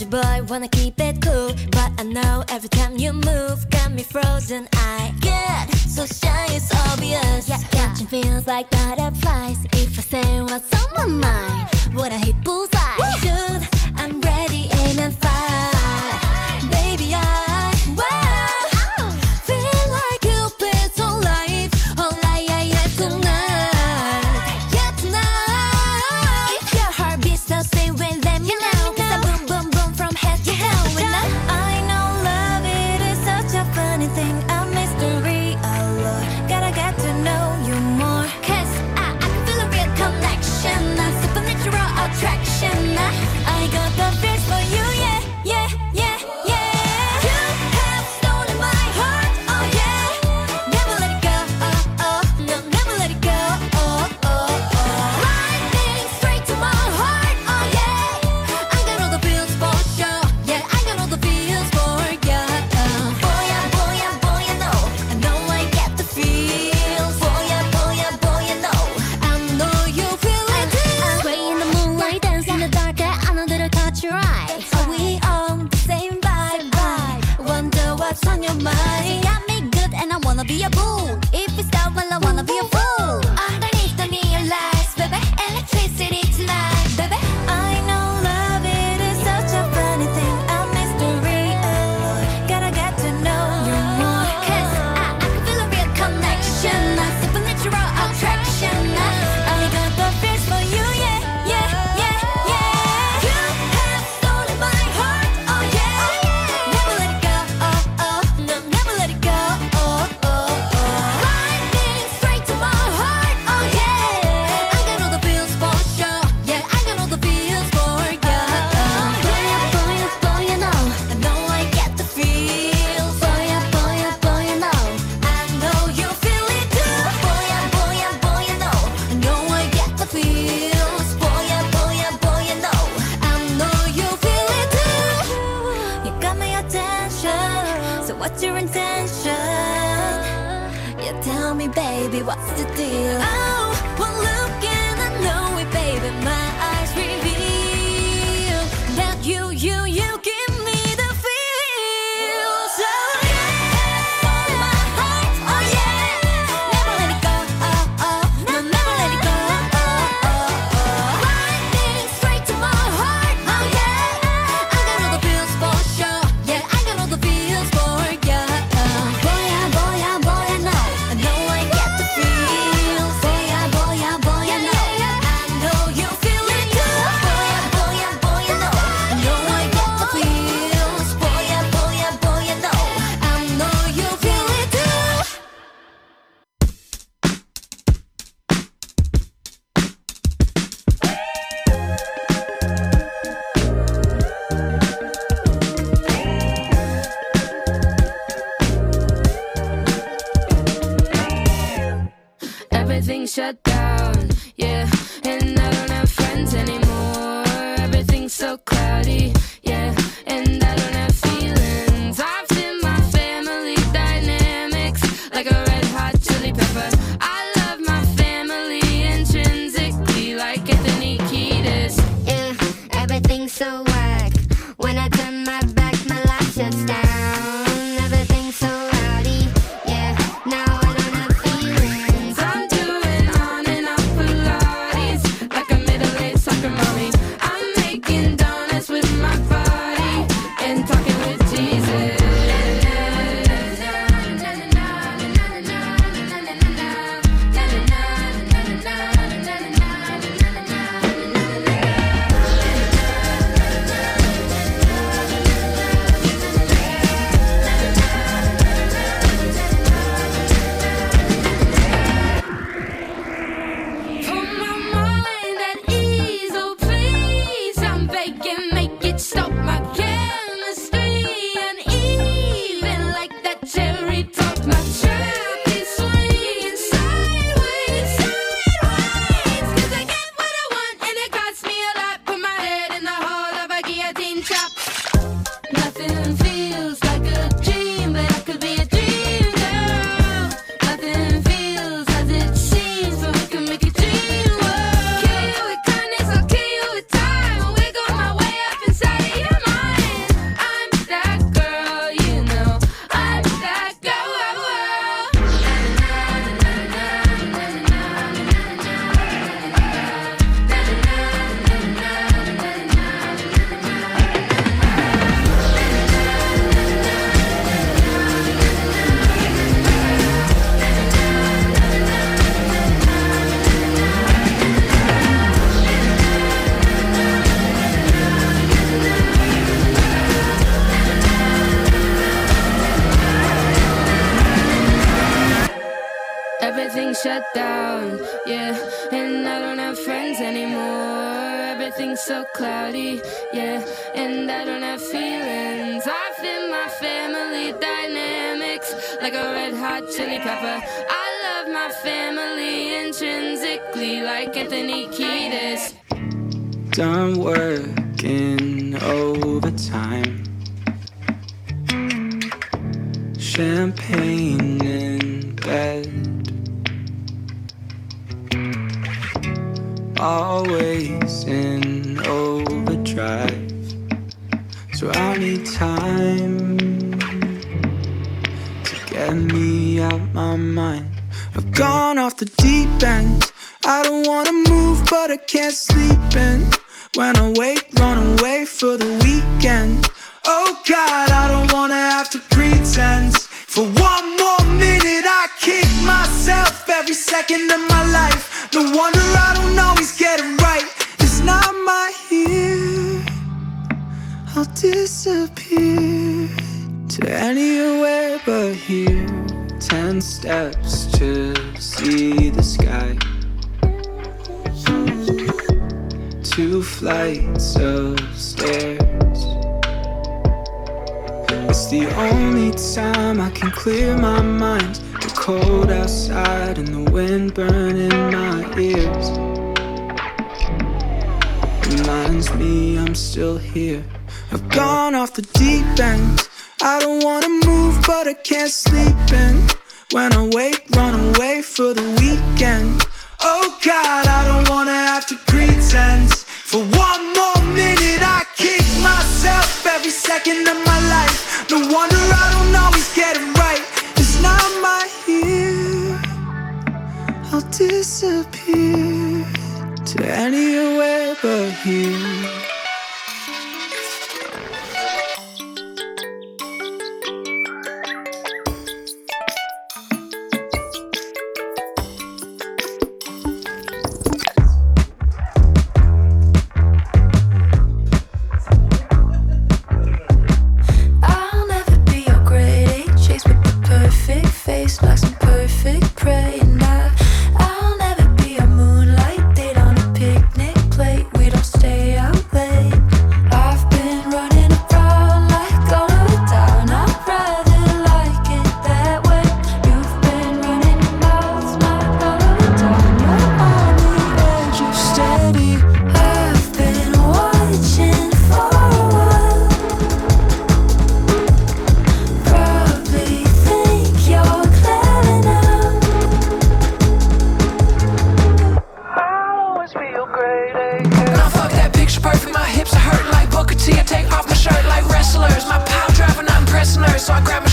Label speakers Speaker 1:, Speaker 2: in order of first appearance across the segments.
Speaker 1: Country boy, wanna keep it cool. But I know every time you move, got me frozen. I get so shy, it's obvious. Yeah, catching feels like butterflies. If I say what's on my mind, what I hit bullseye? Woo! Dude, I'm ready, aim and fire. Like a
Speaker 2: red hot chili pepper. I love my family intrinsically like Anthony Kiedis.
Speaker 3: Done working overtime. Champagne in bed. always in overdrive. So I need time my mind. I've gone off the deep end. I don't wanna move, but I can't sleep in. When I wake, run away for the weekend. Oh God, I don't wanna have to pretend. For one more minute, I kick myself every second of my life. No wonder I don't always get it right. It's not my here. I'll disappear to anywhere but here. Ten steps to see the sky. Two flights of stairs. It's the only time I can clear my mind. The cold outside and the wind burning my ears. Reminds me I'm still here. I've gone off the deep end. I don't wanna move, but I can't sleep in. When I wake, run away for the weekend. Oh God, I don't wanna have to pretend. For one more minute, I kick myself every second of my life. No wonder I don't always get it right. It's not my here. I'll disappear to anywhere but here.
Speaker 1: so
Speaker 4: I grab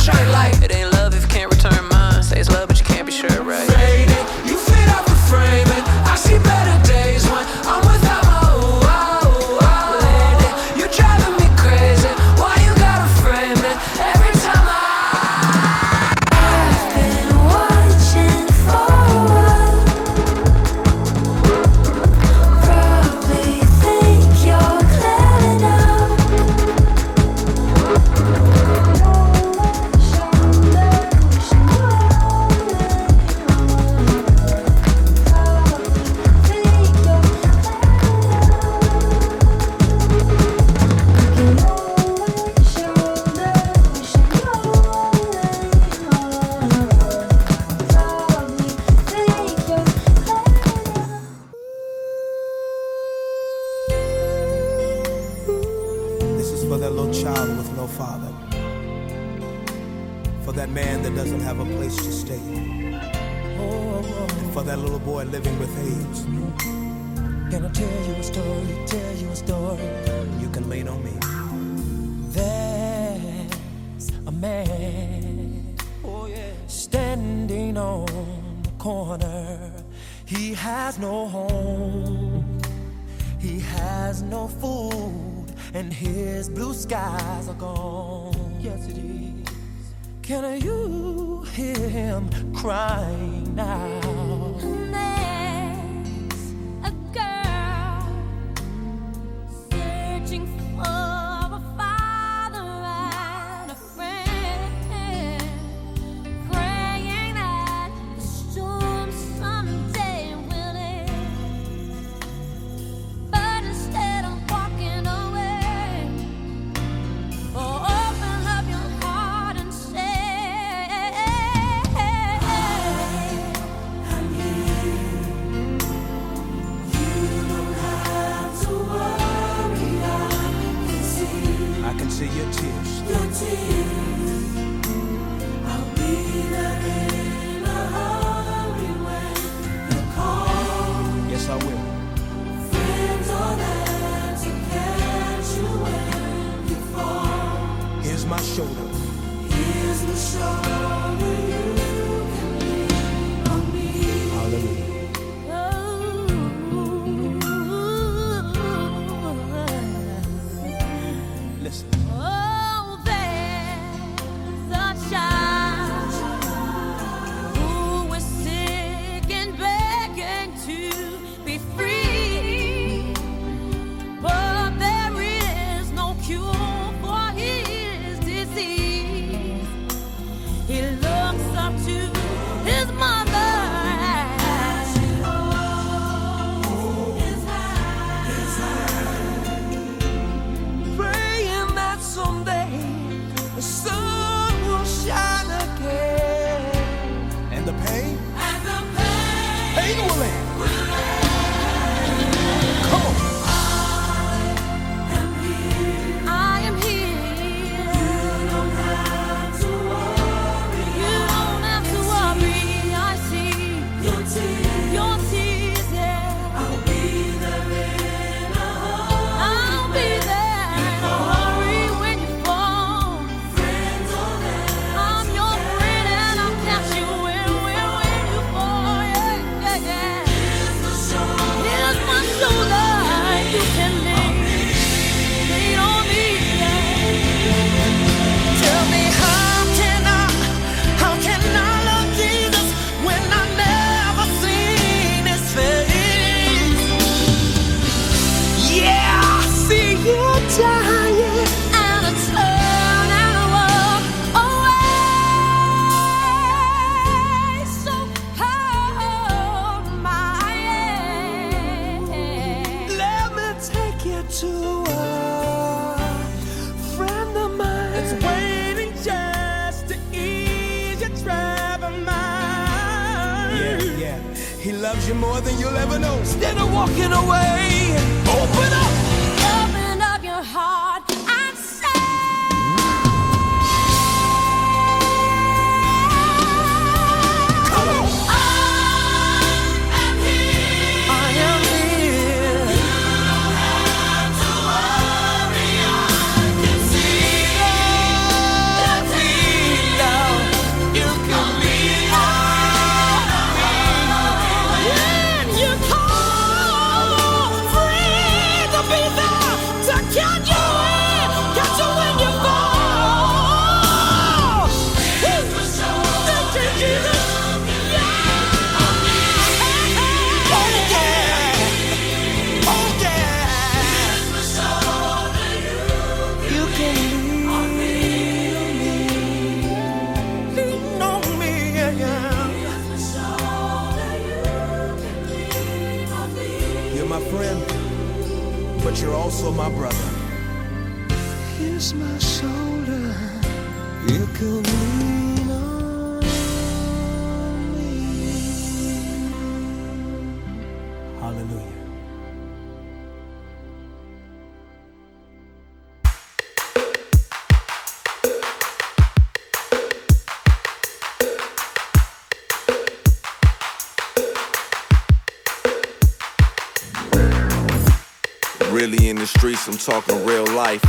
Speaker 4: in
Speaker 5: the streets, I'm talking real life.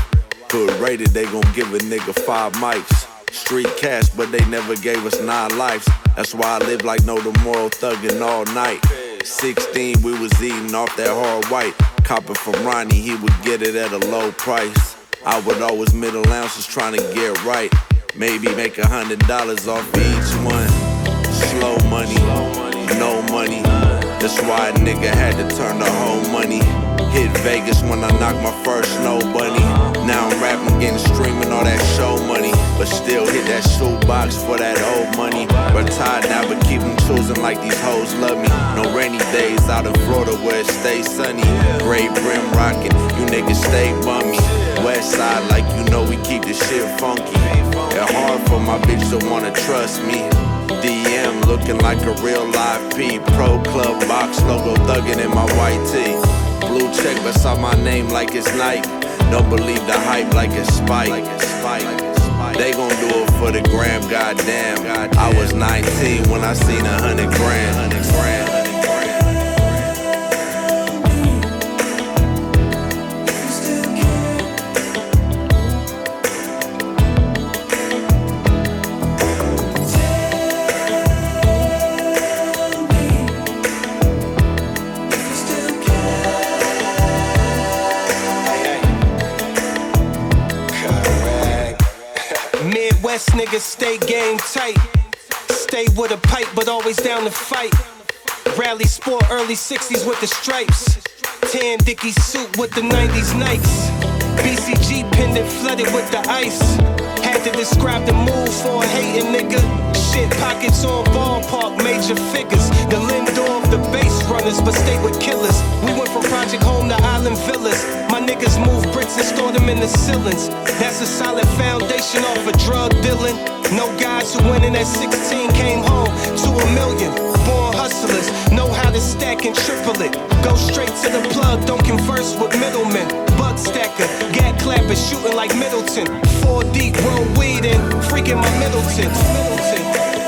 Speaker 5: Hood rated, they gon' give a nigga five mics. Street cash, but they never gave us nine lives. That's why I live like no tomorrow, thuggin' all night. 16, we was eating off that hard white. Copper from Ronnie, he would get it at a low price. I would always middle ounces trying to get right. Maybe make a hundred dollars off each one. Slow money, no money. That's why a nigga had to turn the whole money. Hit Vegas when I knocked my first snow bunny. Now I'm rapping, getting streaming all that show money. But still hit that shoebox for that old money. Retired now, but keep 'em choosing like these hoes love me. No rainy days out in Florida where it stays sunny. Gray brim rocking, you niggas stay bummy. West side, like you know, we keep the shit funky. It hard for my bitch to wanna trust me. DM looking like a real live P. Pro Club box logo thugging in my white tee. Blue check beside my name like it's Nike. Don't believe the hype like it's spike. They gon' do it for the gram, goddamn. I was 19 when I seen a hundred grand.
Speaker 6: Midwest niggas stay game tight. Stay with a pipe, but always down to fight. Rally sport early 60s with the stripes. Tan Dickie suit with the 90s Nikes. BCG pendant flooded with the ice. Had to describe the move for a hating nigga. Shit, pockets on ballpark, major figures. The Lindor of the base runners, but stay with killers. We went from Project Home to Island Villas. My niggas move bricks and store them in the ceilings. That's a solid foundation off of drug dealing. No guys who went in at 16 came home to a million. Born hustlers, know how to stack and triple it. Go straight to the plug, don't converse with middlemen. Bug stacker, gat clapper, shooting like Middleton. Four deep, roll weed in, freaking my Middleton. Middleton.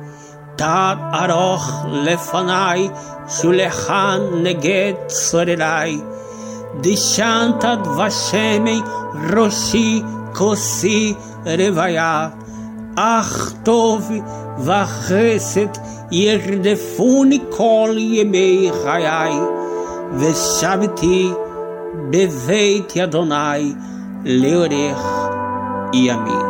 Speaker 7: תד ארוך לפניי, שולחן נגד צורריי. דשנת ושמי ראשי כוסי רוויה. אך טוב וחסד ירדפוני כל ימי חיי, ושבתי בבית אדוני לאורך ימים.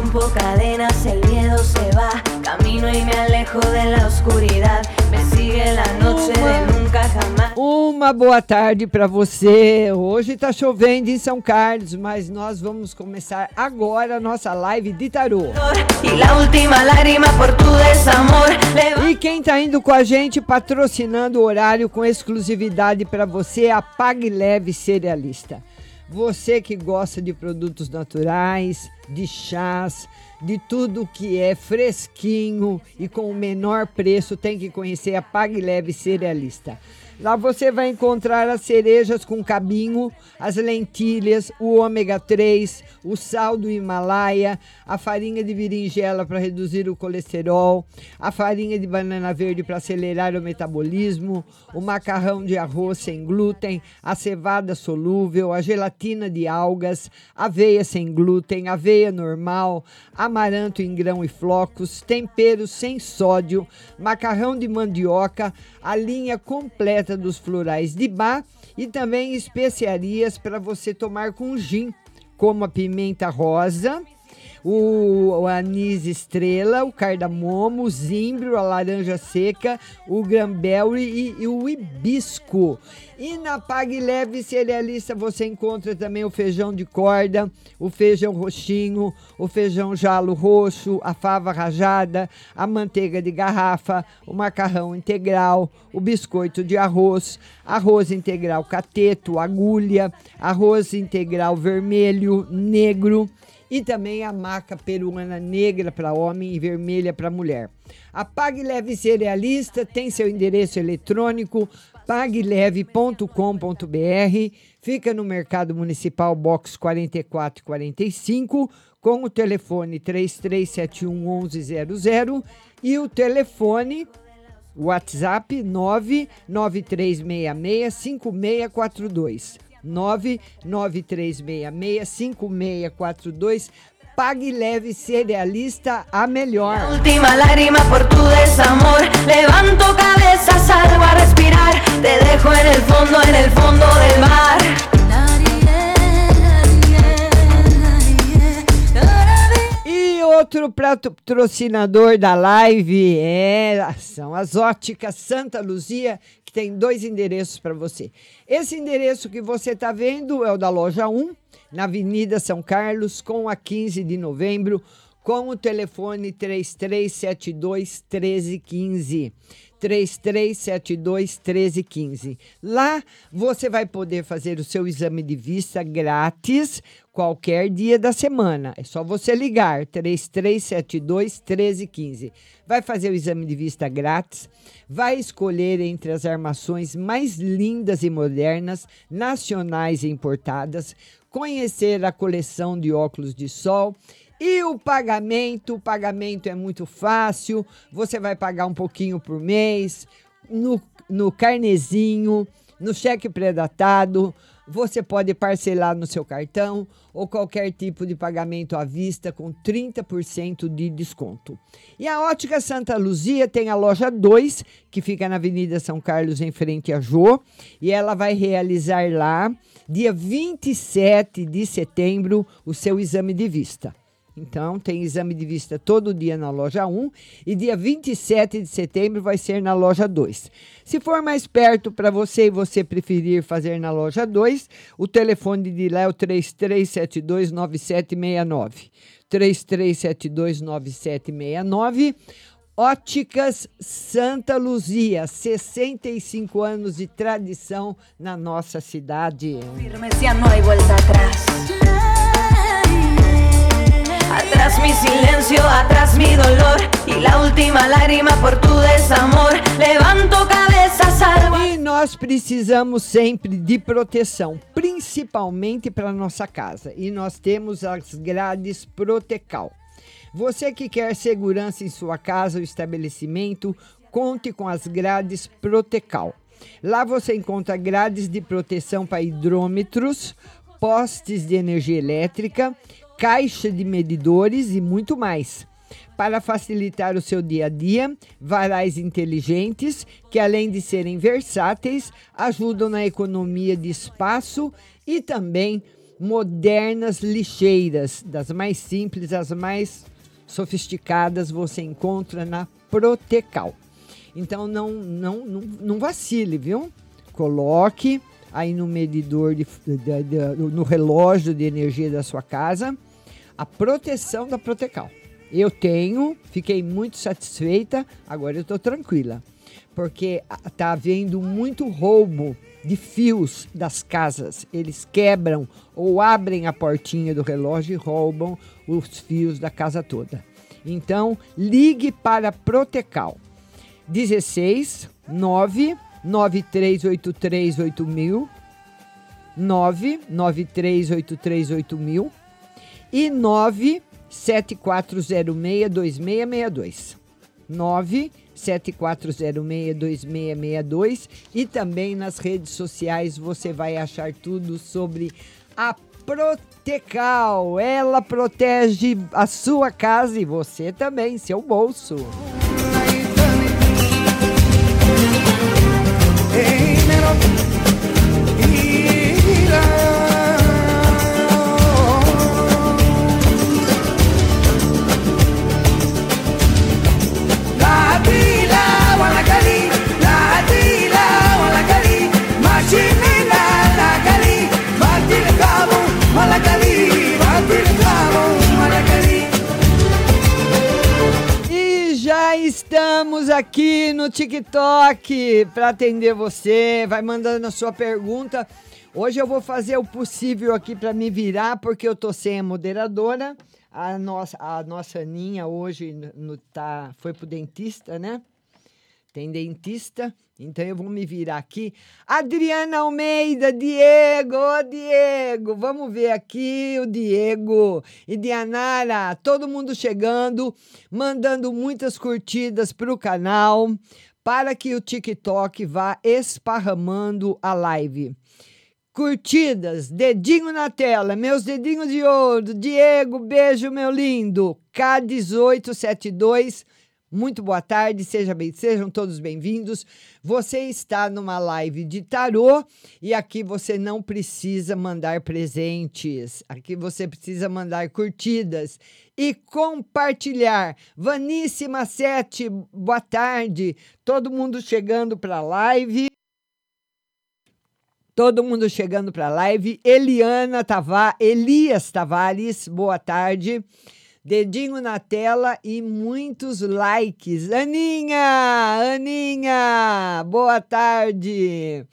Speaker 1: Rompo cadenas, el miedo se va. Camino y me alejo de la oscuridad. Me sigue la noche de nunca jamás.
Speaker 8: Uma boa tarde para você. Hoje tá chovendo em São Carlos, mas nós vamos começar agora a nossa live de tarô. E quem tá indo com a gente patrocinando o horário com exclusividade para você é a Pague Leve Cerealista. Você que gosta de produtos naturais, de chás, de tudo que é fresquinho e com o menor preço, tem que conhecer a Pague Leve Cerealista. Lá você vai encontrar as cerejas com cabinho, as lentilhas, o ômega 3, o sal do Himalaia, a farinha de berinjela para reduzir o colesterol, a farinha de banana verde para acelerar o metabolismo, o macarrão de arroz sem glúten, a cevada solúvel, a gelatina de algas, aveia sem glúten, aveia normal, amaranto em grão e flocos, temperos sem sódio, macarrão de mandioca, a linha completa dos florais de bar e também especiarias para você tomar com gin, como a pimenta rosa, o, o anis estrela, o cardamomo, o zimbro, a laranja seca, o granberry e, e o hibisco. E na Pague Leve Cerealista você encontra também o feijão de corda, o feijão roxinho, o feijão jalo roxo, a fava rajada, a manteiga de garrafa, o macarrão integral, o biscoito de arroz, arroz integral cateto, agulha, arroz integral vermelho, negro e também a maca peruana negra para homem e vermelha para mulher. A Pague Leve Cerealista tem seu endereço eletrônico pagleve.com.br, fica no Mercado Municipal Box 44 e 45, com o telefone 3371 1100 e o telefone WhatsApp 99366 5642. 99366 5642. Pague leve cerealista a melhor.
Speaker 1: Última lágrima por tu desamor. Levanto cabeza, salgo a respirar. Te dejo en el fondo, en el fondo del mar.
Speaker 8: Outro patrocinador da live é, são as óticas Santa Luzia, que tem dois endereços para você. Esse endereço que você está vendo é o da loja 1, na Avenida São Carlos, com a 15 de novembro, com o telefone 3372 1315. 3372 1315. Lá você vai poder fazer o seu exame de vista grátis qualquer dia da semana. É só você ligar 3372 1315. Vai fazer o exame de vista grátis, vai escolher entre as armações mais lindas e modernas, nacionais e importadas, conhecer a coleção de óculos de sol e o pagamento, o pagamento é muito fácil, você vai pagar um pouquinho por mês, no, no carnezinho, no cheque pré-datado, você pode parcelar no seu cartão ou qualquer tipo de pagamento à vista com 30% de desconto. E a Ótica Santa Luzia tem a loja 2, que fica na Avenida São Carlos, em frente a Jô, e ela vai realizar lá, dia 27 de setembro, o seu exame de vista. Então, tem exame de vista todo dia na loja 1 e dia 27 de setembro vai ser na loja 2. Se for mais perto para você e você preferir fazer na loja 2, o telefone de lá é o 33729769. 33729769. Óticas Santa Luzia, 65 anos de tradição na nossa cidade.
Speaker 9: Firme ya no hay vuelta atrás. Mi silencio, atrás mi dolor y la última lágrima por tu desamor. Levanto salvo.
Speaker 8: E nós precisamos sempre de proteção, principalmente para nossa casa. E nós temos as grades Protecal. Você que quer segurança em sua casa ou estabelecimento, conte com as grades Protecal. Lá você encontra grades de proteção para hidrômetros, postes de energia elétrica, caixa de medidores e muito mais. Para facilitar o seu dia a dia, varais inteligentes que, além de serem versáteis, ajudam na economia de espaço e também modernas lixeiras, das mais simples às mais sofisticadas, você encontra na Protecal. Então não, não, não, não vacile, viu? Coloque aí no medidor, de, de- de- no relógio de energia da sua casa, a proteção da Protecal. Eu tenho, fiquei muito satisfeita, agora eu estou tranquila, porque a- tá havendo muito roubo de fios das casas. Eles quebram ou abrem a portinha do relógio e roubam os fios da casa toda. Então, ligue para Protecal. 16 9 9383 mil 99383 mil e 974062662. 974062662 e também nas redes sociais você vai achar tudo sobre a Protecal. Ela protege a sua casa e você também, seu bolso.
Speaker 4: La
Speaker 8: estamos aqui no TikTok para atender você. Vai mandando a sua pergunta. Hoje eu vou fazer o possível aqui para me virar, porque eu tô sem a moderadora. A nossa, a nossa Aninha hoje no, tá, foi pro dentista, né? Tem dentista, então eu vou me virar aqui. Adriana Almeida, Diego, Diego, vamos ver aqui o Diego e Dianara, todo mundo chegando, mandando muitas curtidas para o canal, para que o TikTok vá esparramando a live. Curtidas, dedinho na tela, meus dedinhos de ouro. Diego, beijo, meu lindo. K1872, muito boa tarde, seja bem, sejam todos bem-vindos. Você está numa live de tarô e aqui você não precisa mandar presentes. Aqui você precisa mandar curtidas e compartilhar. Vaníssima 7, boa tarde. Todo mundo chegando para a live. Todo mundo chegando para a live. Eliana Tavares, Elias Tavares, boa tarde. Dedinho na tela e muitos likes. Aninha, Aninha, boa tarde.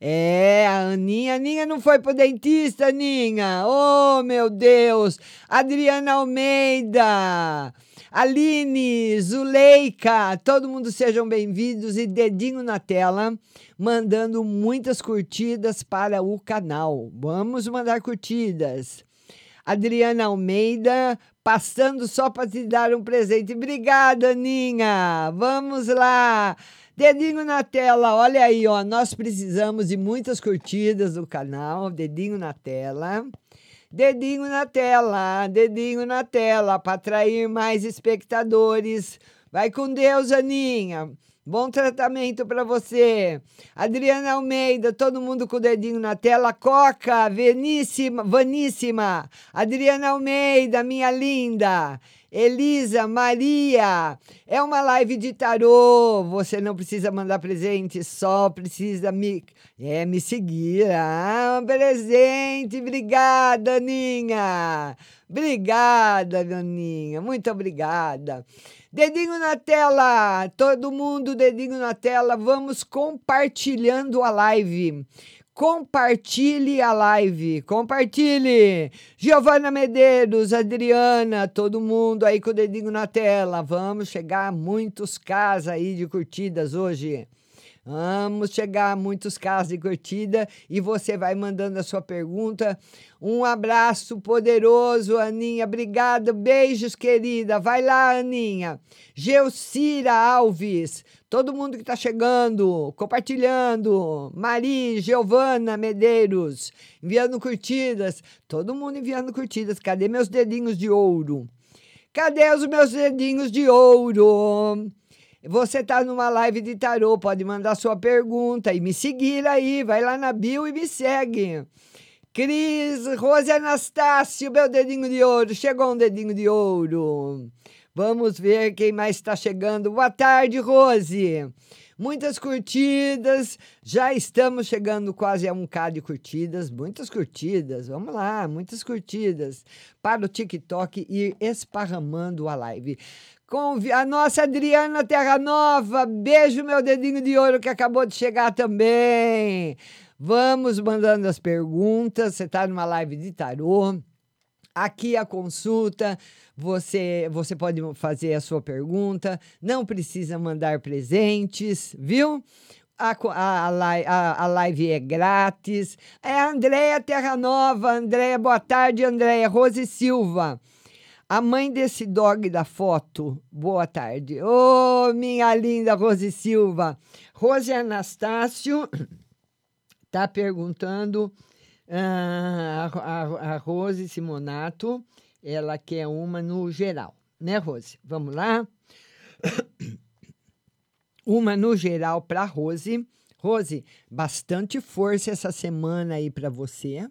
Speaker 8: É, a Aninha, Aninha não foi pro dentista, Aninha. Oh, meu Deus. Adriana Almeida. Aline, Zuleika, todo mundo sejam bem-vindos e dedinho na tela, mandando muitas curtidas para o canal. Vamos mandar curtidas. Adriana Almeida, passando só para te dar um presente. Obrigada, Aninha. Vamos lá. Dedinho na tela, olha aí, ó. Nós precisamos de muitas curtidas do canal. Dedinho na tela. Dedinho na tela, dedinho na tela para atrair mais espectadores. Vai com Deus, Aninha. Bom tratamento para você. Adriana Almeida, todo mundo com o dedinho na tela. Coca, Veníssima, Vaníssima. Adriana Almeida, minha linda. Elisa, Maria, é uma live de tarô. Você não precisa mandar presente, só precisa me, é, me seguir. Ah, um presente. Obrigada, Aninha. Obrigada, Aninha. Muito obrigada. Dedinho na tela, todo mundo, dedinho na tela. Vamos compartilhando a live. Compartilhe a live, compartilhe. Giovana Medeiros, Adriana, todo mundo aí com o dedinho na tela. Vamos chegar a muitos casos aí de curtidas hoje. Vamos chegar a muitos casos de curtida e você vai mandando a sua pergunta. Um abraço poderoso, Aninha. Obrigada. Beijos, querida. Vai lá, Aninha. Geucira Alves. Todo mundo que está chegando, compartilhando. Mari, Giovana Medeiros, enviando curtidas. Todo mundo enviando curtidas. Cadê meus dedinhos de ouro? Cadê os meus dedinhos de ouro? Você está numa live de tarô, pode mandar sua pergunta e me seguir aí. Vai lá na bio e me segue. Cris, Rose Anastácio, meu dedinho de ouro. Chegou um dedinho de ouro. Vamos ver quem mais está chegando. Boa tarde, Rose. Muitas curtidas, já estamos chegando quase a um K de curtidas, muitas curtidas, vamos lá, muitas curtidas, para o TikTok ir esparramando a live. Com a nossa Adriana Terra Nova, beijo meu dedinho de ouro que acabou de chegar também. Vamos mandando as perguntas, você está numa live de tarô. Aqui a consulta, você, você pode fazer a sua pergunta, não precisa mandar presentes, viu? A, a, a, a live é grátis. É a Andréia Terra Nova. Andréia, boa tarde, Andréia. Rose Silva. A mãe desse dog da foto, boa tarde. Ô, oh, minha linda Rose Silva. Rose Anastácio tá perguntando, ah, a, a Rose Simonato, ela quer uma no geral, né, Rose? Vamos lá? Uma no geral para Rose. Rose, bastante força essa semana aí para você.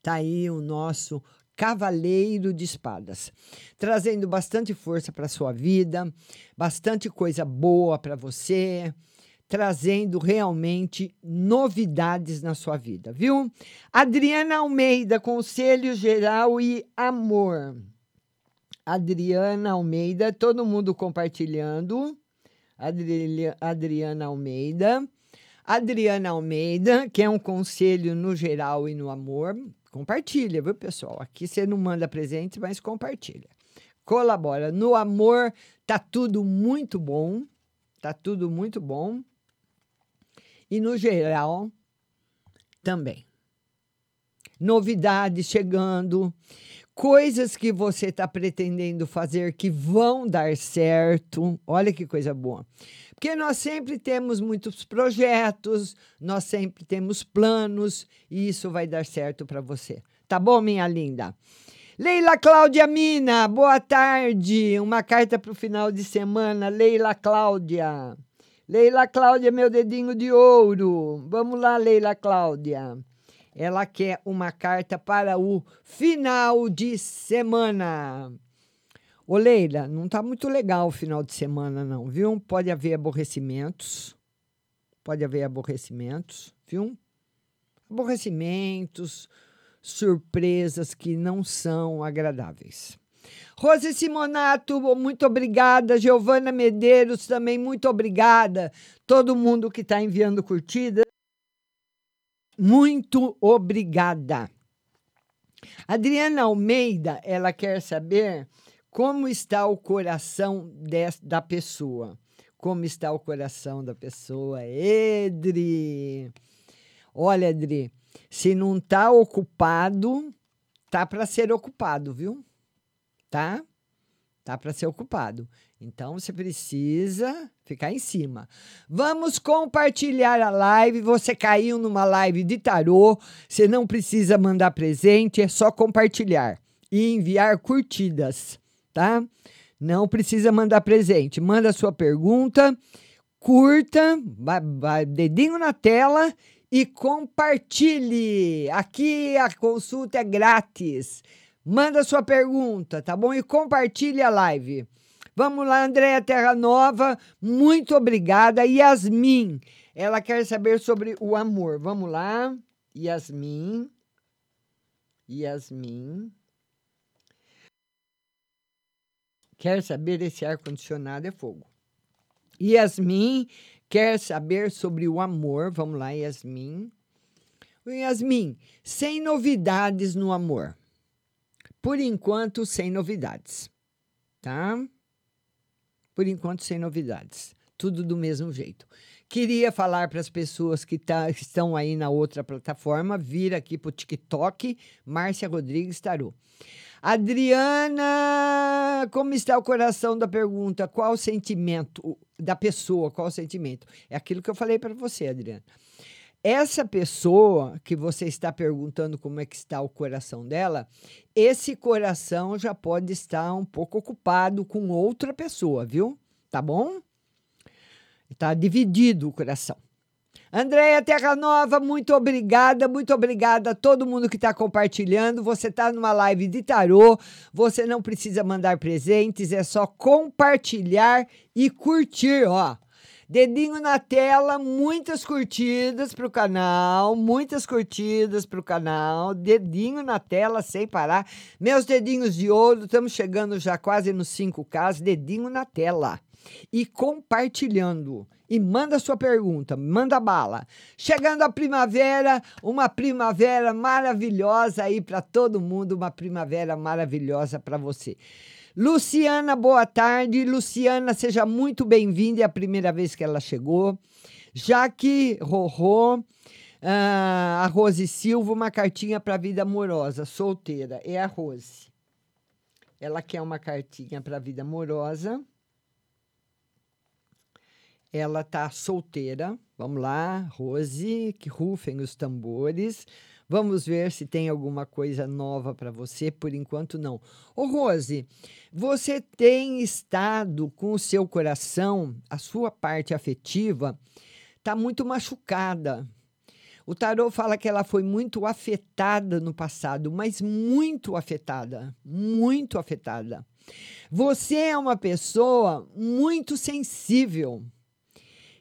Speaker 8: Tá aí o nosso Cavaleiro de Espadas, trazendo bastante força para sua vida, bastante coisa boa para você, trazendo realmente novidades na sua vida, viu? Adriana Almeida, Conselho Geral e Amor. Adriana Almeida, todo mundo compartilhando. Adri Adriana Almeida. Adriana Almeida, que é um conselho no geral e no amor. Compartilha, viu, pessoal? Aqui você não manda presente, mas compartilha. Colabora. No amor, tá tudo muito bom. Tá tudo muito bom. E no geral, também. Novidades chegando, coisas que você está pretendendo fazer que vão dar certo. Olha que coisa boa. Porque nós sempre temos muitos projetos, nós sempre temos planos e isso vai dar certo para você. Tá bom, minha linda? Leila Cláudia Mina, boa tarde. Uma carta para o final de semana. Leila Cláudia. Leila Cláudia, meu dedinho de ouro. Vamos lá, Leila Cláudia. Ela quer uma carta para o final de semana. Ô Leila, não tá muito legal o final de semana, não, viu? Pode haver aborrecimentos. Pode haver aborrecimentos, viu? Aborrecimentos, surpresas que não são agradáveis. Rose Simonato, muito obrigada. Giovana Medeiros, também muito obrigada. Todo mundo que está enviando curtida, muito obrigada. Adriana Almeida, ela quer saber como está o coração de, da pessoa? Como está o coração da pessoa? Edri! Olha, Edri, se não está ocupado, tá para ser ocupado, viu? Tá? Tá para ser ocupado. Então você precisa ficar em cima. Vamos compartilhar a live. Você caiu numa live de tarô, você não precisa mandar presente, é só compartilhar e enviar curtidas tá? Não precisa mandar presente. Manda sua pergunta, curta, dedinho na tela e compartilhe. Aqui a consulta é grátis. Manda sua pergunta, tá bom? E compartilhe a live. Vamos lá, Andréia Terra Nova, muito obrigada. Yasmin, ela quer saber sobre o amor. Vamos lá, Yasmin. Yasmin. Quer saber esse ar-condicionado é fogo. Yasmin quer saber sobre o amor. Vamos lá, Yasmin. Yasmin, sem novidades no amor. Por enquanto, sem novidades. Tá? Por enquanto, sem novidades. Tudo do mesmo jeito. Queria falar para as pessoas que, tá, estão aí na outra plataforma, vir aqui para o TikTok, Márcia Rodrigues Tarô. Adriana, como está o coração da pergunta? Qual o sentimento da pessoa? Qual o sentimento? É aquilo que eu falei para você, Adriana. Essa pessoa que você está perguntando como é que está o coração dela, esse coração já pode estar um pouco ocupado com outra pessoa, viu? Tá bom? Está dividido o coração. Andréia Terra Nova, muito obrigada, muito obrigada a todo mundo que está compartilhando. Você está numa live de tarô, você não precisa mandar presentes, é só compartilhar e curtir, ó. Dedinho na tela, muitas curtidas para o canal, muitas curtidas para o canal, dedinho na tela sem parar. Meus dedinhos de ouro, estamos chegando já quase nos 5K, dedinho na tela e compartilhando. E manda sua pergunta, manda bala. Chegando a primavera, uma primavera maravilhosa aí para todo mundo, uma primavera maravilhosa para você. Luciana, boa tarde. Luciana, seja muito bem-vinda. É a primeira vez que ela chegou. Jaque Rorô, ah, a Rose Silva, uma cartinha para a vida amorosa, solteira. É a Rose. Ela quer uma cartinha para a vida amorosa. Ela tá solteira. Vamos lá, Rose, que rufem os tambores. Vamos ver se tem alguma coisa nova para você. Por enquanto, não. Ô, Rose, você tem estado com o seu coração, a sua parte afetiva, tá muito machucada. O tarô fala que ela foi muito afetada no passado, mas muito afetada, muito afetada. Você é uma pessoa muito sensível.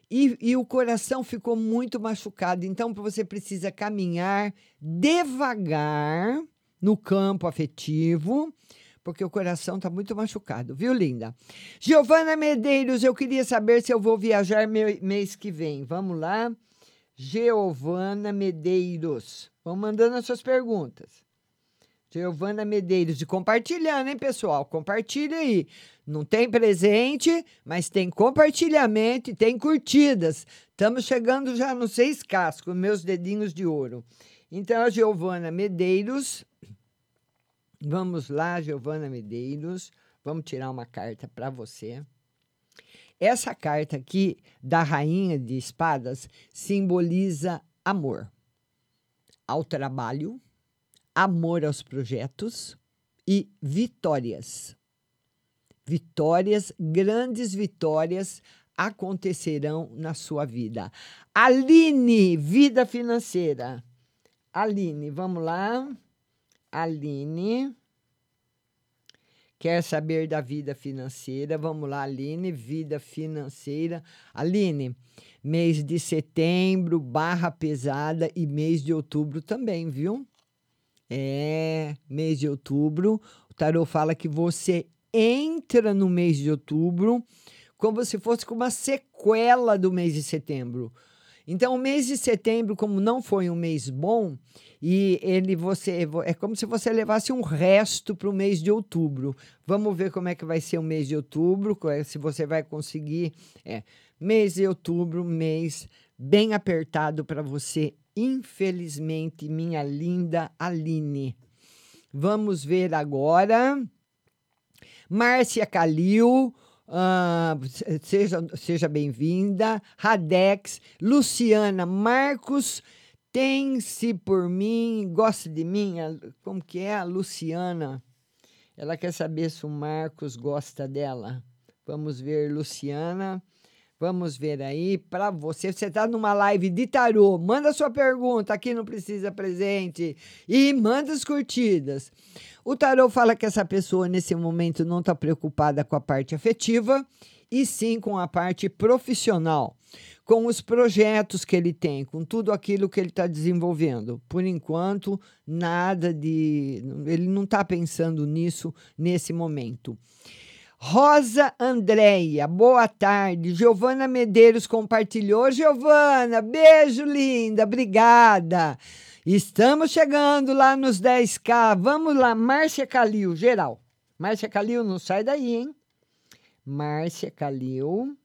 Speaker 8: E, e, o coração ficou muito machucado. Então, você precisa caminhar devagar no campo afetivo, porque o coração está muito machucado, viu, linda? Giovana Medeiros, eu queria saber se eu vou viajar mês que vem. Vamos lá. Giovana Medeiros. Vão mandando as suas perguntas. Giovana Medeiros, e compartilhando, hein, pessoal? Compartilha aí. Não tem presente, mas tem compartilhamento e tem curtidas. Estamos chegando já no seis cascos, meus dedinhos de ouro. Então, a Giovana Medeiros. Vamos lá, Giovana Medeiros. Vamos tirar uma carta para você. Essa carta aqui, da Rainha de Espadas, simboliza amor ao trabalho, amor aos projetos e vitórias. Vitórias, grandes vitórias acontecerão na sua vida. Aline, vida financeira. Aline, vamos lá. Aline. Quer saber da vida financeira? Vamos lá, Aline, vida financeira. Aline, mês de setembro, barra pesada e mês de outubro também, viu? É, mês de outubro. O tarô fala que você entra no mês de outubro como se fosse uma sequela do mês de setembro. Então, o mês de setembro, como não foi um mês bom, e ele você é como se você levasse um resto para o mês de outubro. Vamos ver como é que vai ser o mês de outubro, é, se você vai conseguir. É, mês de outubro, mês bem apertado para você infelizmente, minha linda Aline. Vamos ver agora. Márcia Calil, uh, seja, seja bem-vinda. Radex, Luciana Marcos, tem-se por mim, gosta de mim. Como que é a Luciana? Ela quer saber se o Marcos gosta dela. Vamos ver, Luciana. Vamos ver aí para você. Você está numa live de tarô. Manda sua pergunta aqui não precisa presente e manda as curtidas. O tarô fala que essa pessoa nesse momento não está preocupada com a parte afetiva e sim com a parte profissional, com os projetos que ele tem, com tudo aquilo que ele está desenvolvendo. Por enquanto, nada de. Ele não está pensando nisso nesse momento. Rosa Andréia, boa tarde. Giovana Medeiros compartilhou. Giovana, beijo linda, obrigada. Estamos chegando lá nos 10K. Vamos lá, Márcia Calil, geral. Márcia Calil, não sai daí, hein? Márcia Calil,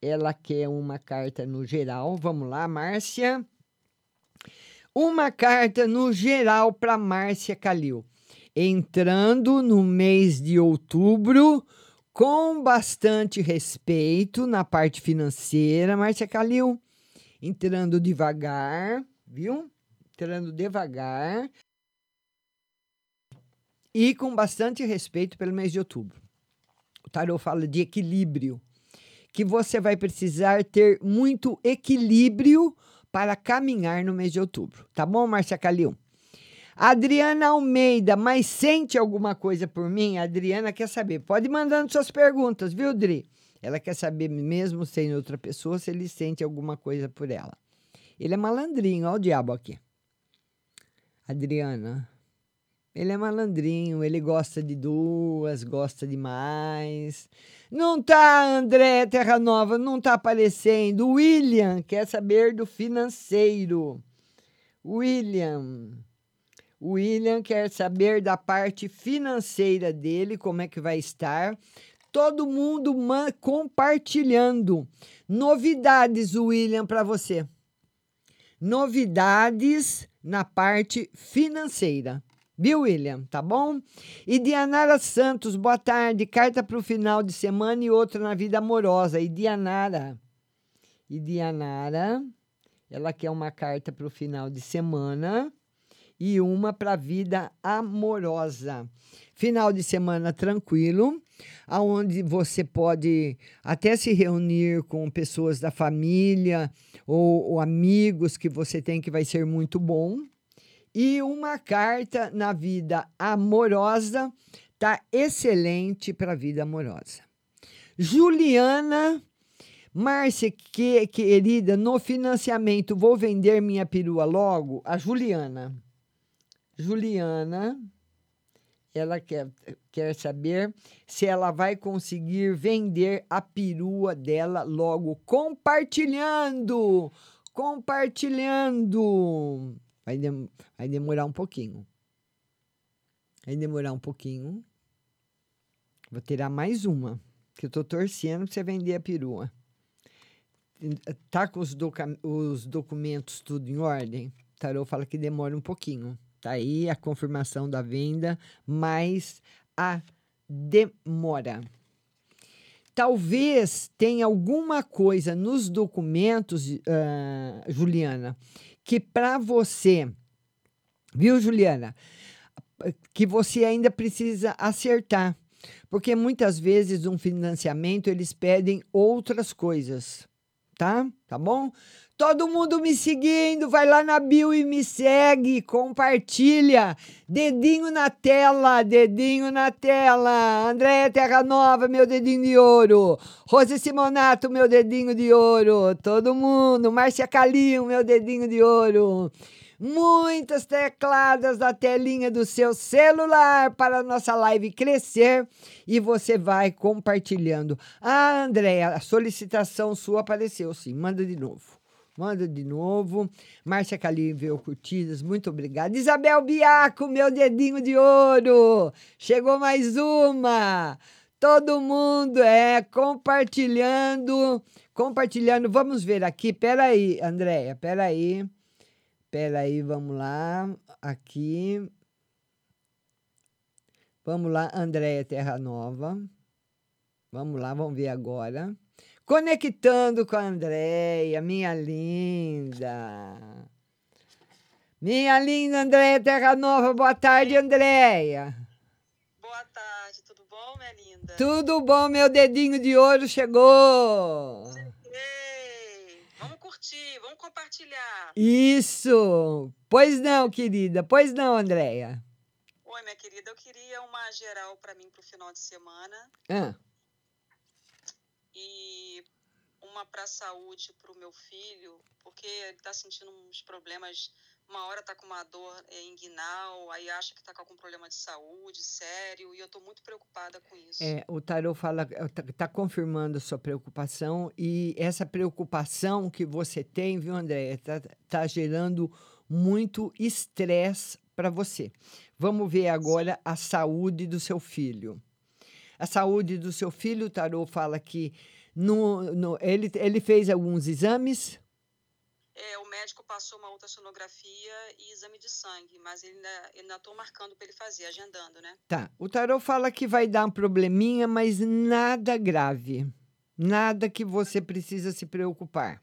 Speaker 8: ela quer uma carta no geral. Vamos lá, Márcia. Uma carta no geral para Márcia Calil entrando no mês de outubro com bastante respeito na parte financeira, Márcia Calil, entrando devagar, viu? Entrando devagar e com bastante respeito pelo mês de outubro. O tarot fala de equilíbrio, que você vai precisar ter muito equilíbrio para caminhar no mês de outubro. Tá bom, Márcia Calil? Adriana Almeida, mas sente alguma coisa por mim? A Adriana quer saber. Pode ir mandando suas perguntas, viu, Dri? Ela quer saber, mesmo sem outra pessoa, se ele sente alguma coisa por ela. Ele é malandrinho, olha o diabo aqui. Adriana. Ele é malandrinho, ele gosta de duas, gosta de mais. Não tá, André Terra Nova, não tá aparecendo. William quer saber do financeiro. William. William quer saber da parte financeira dele, como é que vai estar. Todo mundo compartilhando. Novidades, William, para você. Novidades na parte financeira. Viu, William? Tá bom? E Dianara Santos, boa tarde. Carta para o final de semana e outra na vida amorosa. E Dianara. E Dianara, ela quer uma carta para o final de semana e uma para a vida amorosa. Final de semana tranquilo, aonde você pode até se reunir com pessoas da família ou, ou amigos que você tem que vai ser muito bom. E uma carta na vida amorosa tá excelente para a vida amorosa. Juliana Márcia, que, querida, no financiamento, vou vender minha perua logo? A Juliana. Juliana, ela quer, quer saber se ela vai conseguir vender a perua dela logo, compartilhando, compartilhando. Vai, dem vai demorar um pouquinho. Vai demorar um pouquinho. Vou tirar mais uma, que eu tô torcendo para você vender a perua. Tá com os, docu os documentos tudo em ordem? Tarô fala que demora um pouquinho. Tá aí a confirmação da venda, mas a demora. Talvez tenha alguma coisa nos documentos, uh, Juliana, que para você, viu, Juliana, que você ainda precisa acertar. Porque muitas vezes um financiamento eles pedem outras coisas, tá? Tá bom? Todo mundo me seguindo, vai lá na bio e me segue, compartilha. Dedinho na tela, dedinho na tela. André Terra Nova, meu dedinho de ouro. Rose Simonato, meu dedinho de ouro. Todo mundo. Márcia Calinho, meu dedinho de ouro. Muitas tecladas da telinha do seu celular para a nossa live crescer e você vai compartilhando. Ah, André, a solicitação sua apareceu sim. Manda de novo. Manda de novo. Márcia Calívio Curtidas, muito obrigada. Isabel Biaco, meu dedinho de ouro. Chegou mais uma. Todo mundo é compartilhando, compartilhando. Vamos ver aqui. Peraí, Andréia, peraí. Peraí, vamos lá. Aqui. Vamos lá, Andréia Terra Nova. Vamos lá, vamos ver agora. Conectando com a Andréia, minha linda. Minha linda Andréia Terra Nova. Boa tarde, Andréia.
Speaker 10: Boa
Speaker 8: Tudo bom, meu dedinho de ouro chegou.
Speaker 10: Vamos curtir, vamos compartilhar.
Speaker 8: Isso. Pois não, querida. Pois não, Andréia.
Speaker 10: Oi, minha querida, eu queria uma geral pra mim pro final de semana
Speaker 8: Ah,
Speaker 10: e uma pra saúde pro meu filho, porque ele tá sentindo uns problemas. Uma hora tá com uma dor é, inguinal, aí acha que tá com algum problema de saúde sério, e eu tô muito preocupada com isso.
Speaker 8: é, o Tarô fala, está confirmando a sua preocupação e essa preocupação que você tem, viu, Andréia, tá, tá gerando muito estresse para você. Vamos ver agora a saúde do seu filho. A saúde do seu filho, o Tarô fala que no, no- ele, ele fez alguns exames.
Speaker 10: É, o médico passou uma ultrassonografia e exame de sangue, mas ele ainda, tô marcando para ele fazer, agendando, né?
Speaker 8: Tá. O tarô fala que vai dar um probleminha, mas nada grave. Nada que você precisa se preocupar.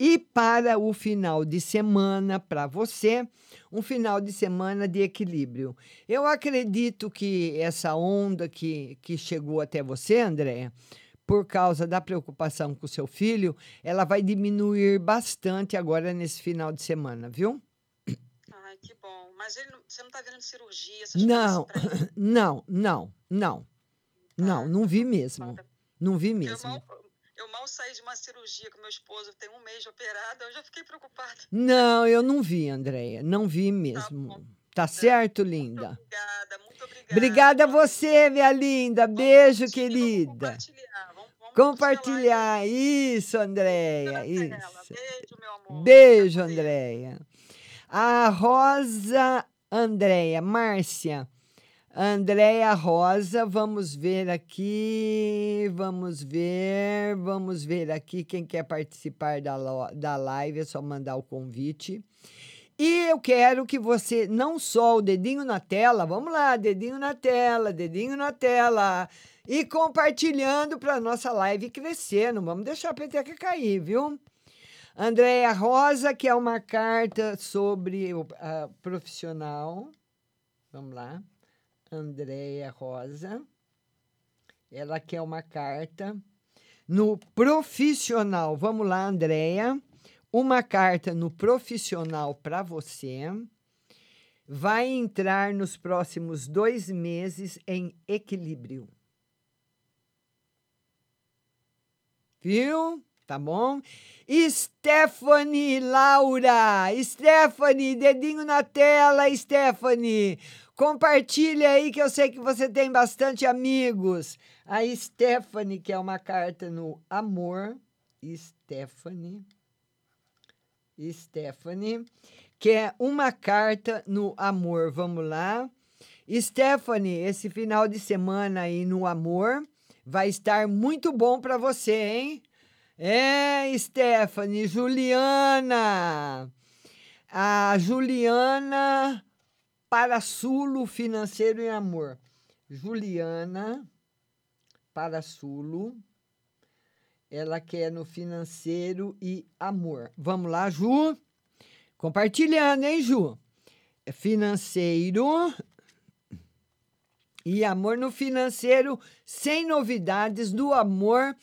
Speaker 8: E para o final de semana, para você, um final de semana de equilíbrio. Eu acredito que essa onda que, que chegou até você, Andréia, por causa da preocupação com o seu filho, ela vai diminuir bastante agora nesse final de semana, viu?
Speaker 10: Ai, que bom. Mas ele não- você não tá vendo cirurgia, essas
Speaker 8: Não, não, não, não. Não, não vi mesmo. Não vi
Speaker 10: Porque Eu
Speaker 8: mesmo.
Speaker 10: mal, eu mal saí de uma cirurgia com meu esposo, tem um mês de operada, eu já fiquei preocupada.
Speaker 8: Não, eu não vi, Andréia. Não vi mesmo. Tá certo, linda?
Speaker 10: Obrigada, muito obrigada.
Speaker 8: Obrigada a você, minha linda. Beijo, querida. Compartilhar. Isso, Andréia. Isso. Beijo, Andréia. A Rosa Andréia, Márcia. Andréia Rosa, vamos ver aqui, vamos ver, vamos ver aqui quem quer participar da, da live, é só mandar o convite. E eu quero que você, não só o dedinho na tela, vamos lá, dedinho na tela, dedinho na tela, e compartilhando para nossa live crescer, não vamos deixar a peteca cair, viu? Andréia Rosa, que é uma carta sobre o ah, profissional. Vamos lá. Andréia Rosa. Ela quer uma carta no profissional. Vamos lá, Andréia. Uma carta no profissional para você. Vai entrar nos próximos dois meses em equilíbrio. Viu? Tá bom? Stephanie Laura. Stephanie, dedinho na tela, Stephanie. Compartilha aí que eu sei que você tem bastante amigos. A Stephanie, que é uma carta no amor. Stephanie. Stephanie, que é uma carta no amor. Vamos lá. Stephanie, esse final de semana aí no amor vai estar muito bom para você, hein? É, Stephanie, Juliana. A Juliana Parasulo Financeiro e Amor. Juliana Parasulo. Ela quer no financeiro e amor. Vamos lá, Ju. Compartilhando, hein, Ju? É Financeiro e amor no financeiro, sem novidades do amor.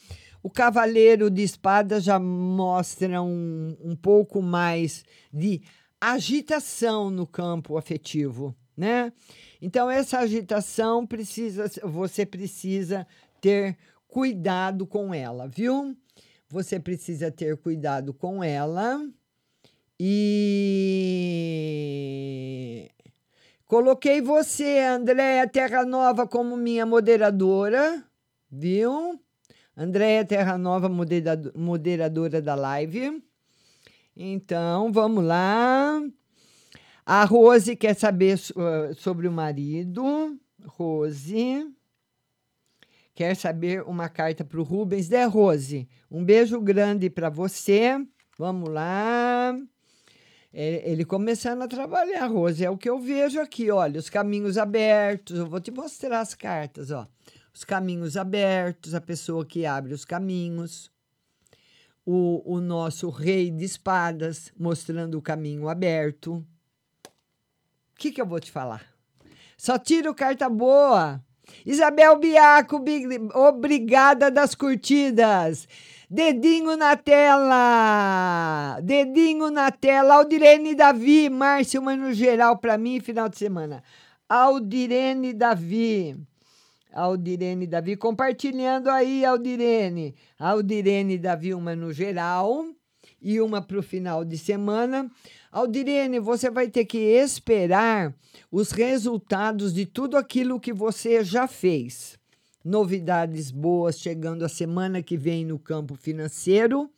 Speaker 8: O Cavaleiro de Espadas já mostra um, um pouco mais de agitação no campo afetivo, né? Então, essa agitação precisa, você precisa ter cuidado com ela, viu? Você precisa ter cuidado com ela. E coloquei você, Andréia Terra Nova, como minha moderadora, viu? Andréia Terra Nova, moderado- moderadora da live. Então, vamos lá. A Rose quer saber ah, sobre o marido. Rose. Quer saber uma carta para o Rubens, né, Rose? Um beijo grande para você. Vamos lá. Ele começando a trabalhar, Rose, é o que eu vejo aqui, olha, os caminhos abertos. Eu vou te mostrar as cartas, ó. Os caminhos abertos, a pessoa que abre os caminhos. O, o nosso rei de espadas mostrando o caminho aberto. O que, que eu vou te falar? Só tiro carta boa. Isabel Biaco, bi- obrigada das curtidas. Dedinho na tela. Dedinho na tela. Aldirene Davi, Márcio, mas no geral para mim, final de semana. Aldirene Davi. Aldirene Davi, compartilhando aí, Aldirene. Aldirene Davi, uma no geral e uma para o final de semana. Aldirene, você vai ter que esperar os resultados de tudo aquilo que você já fez. Novidades boas chegando a semana que vem no campo financeiro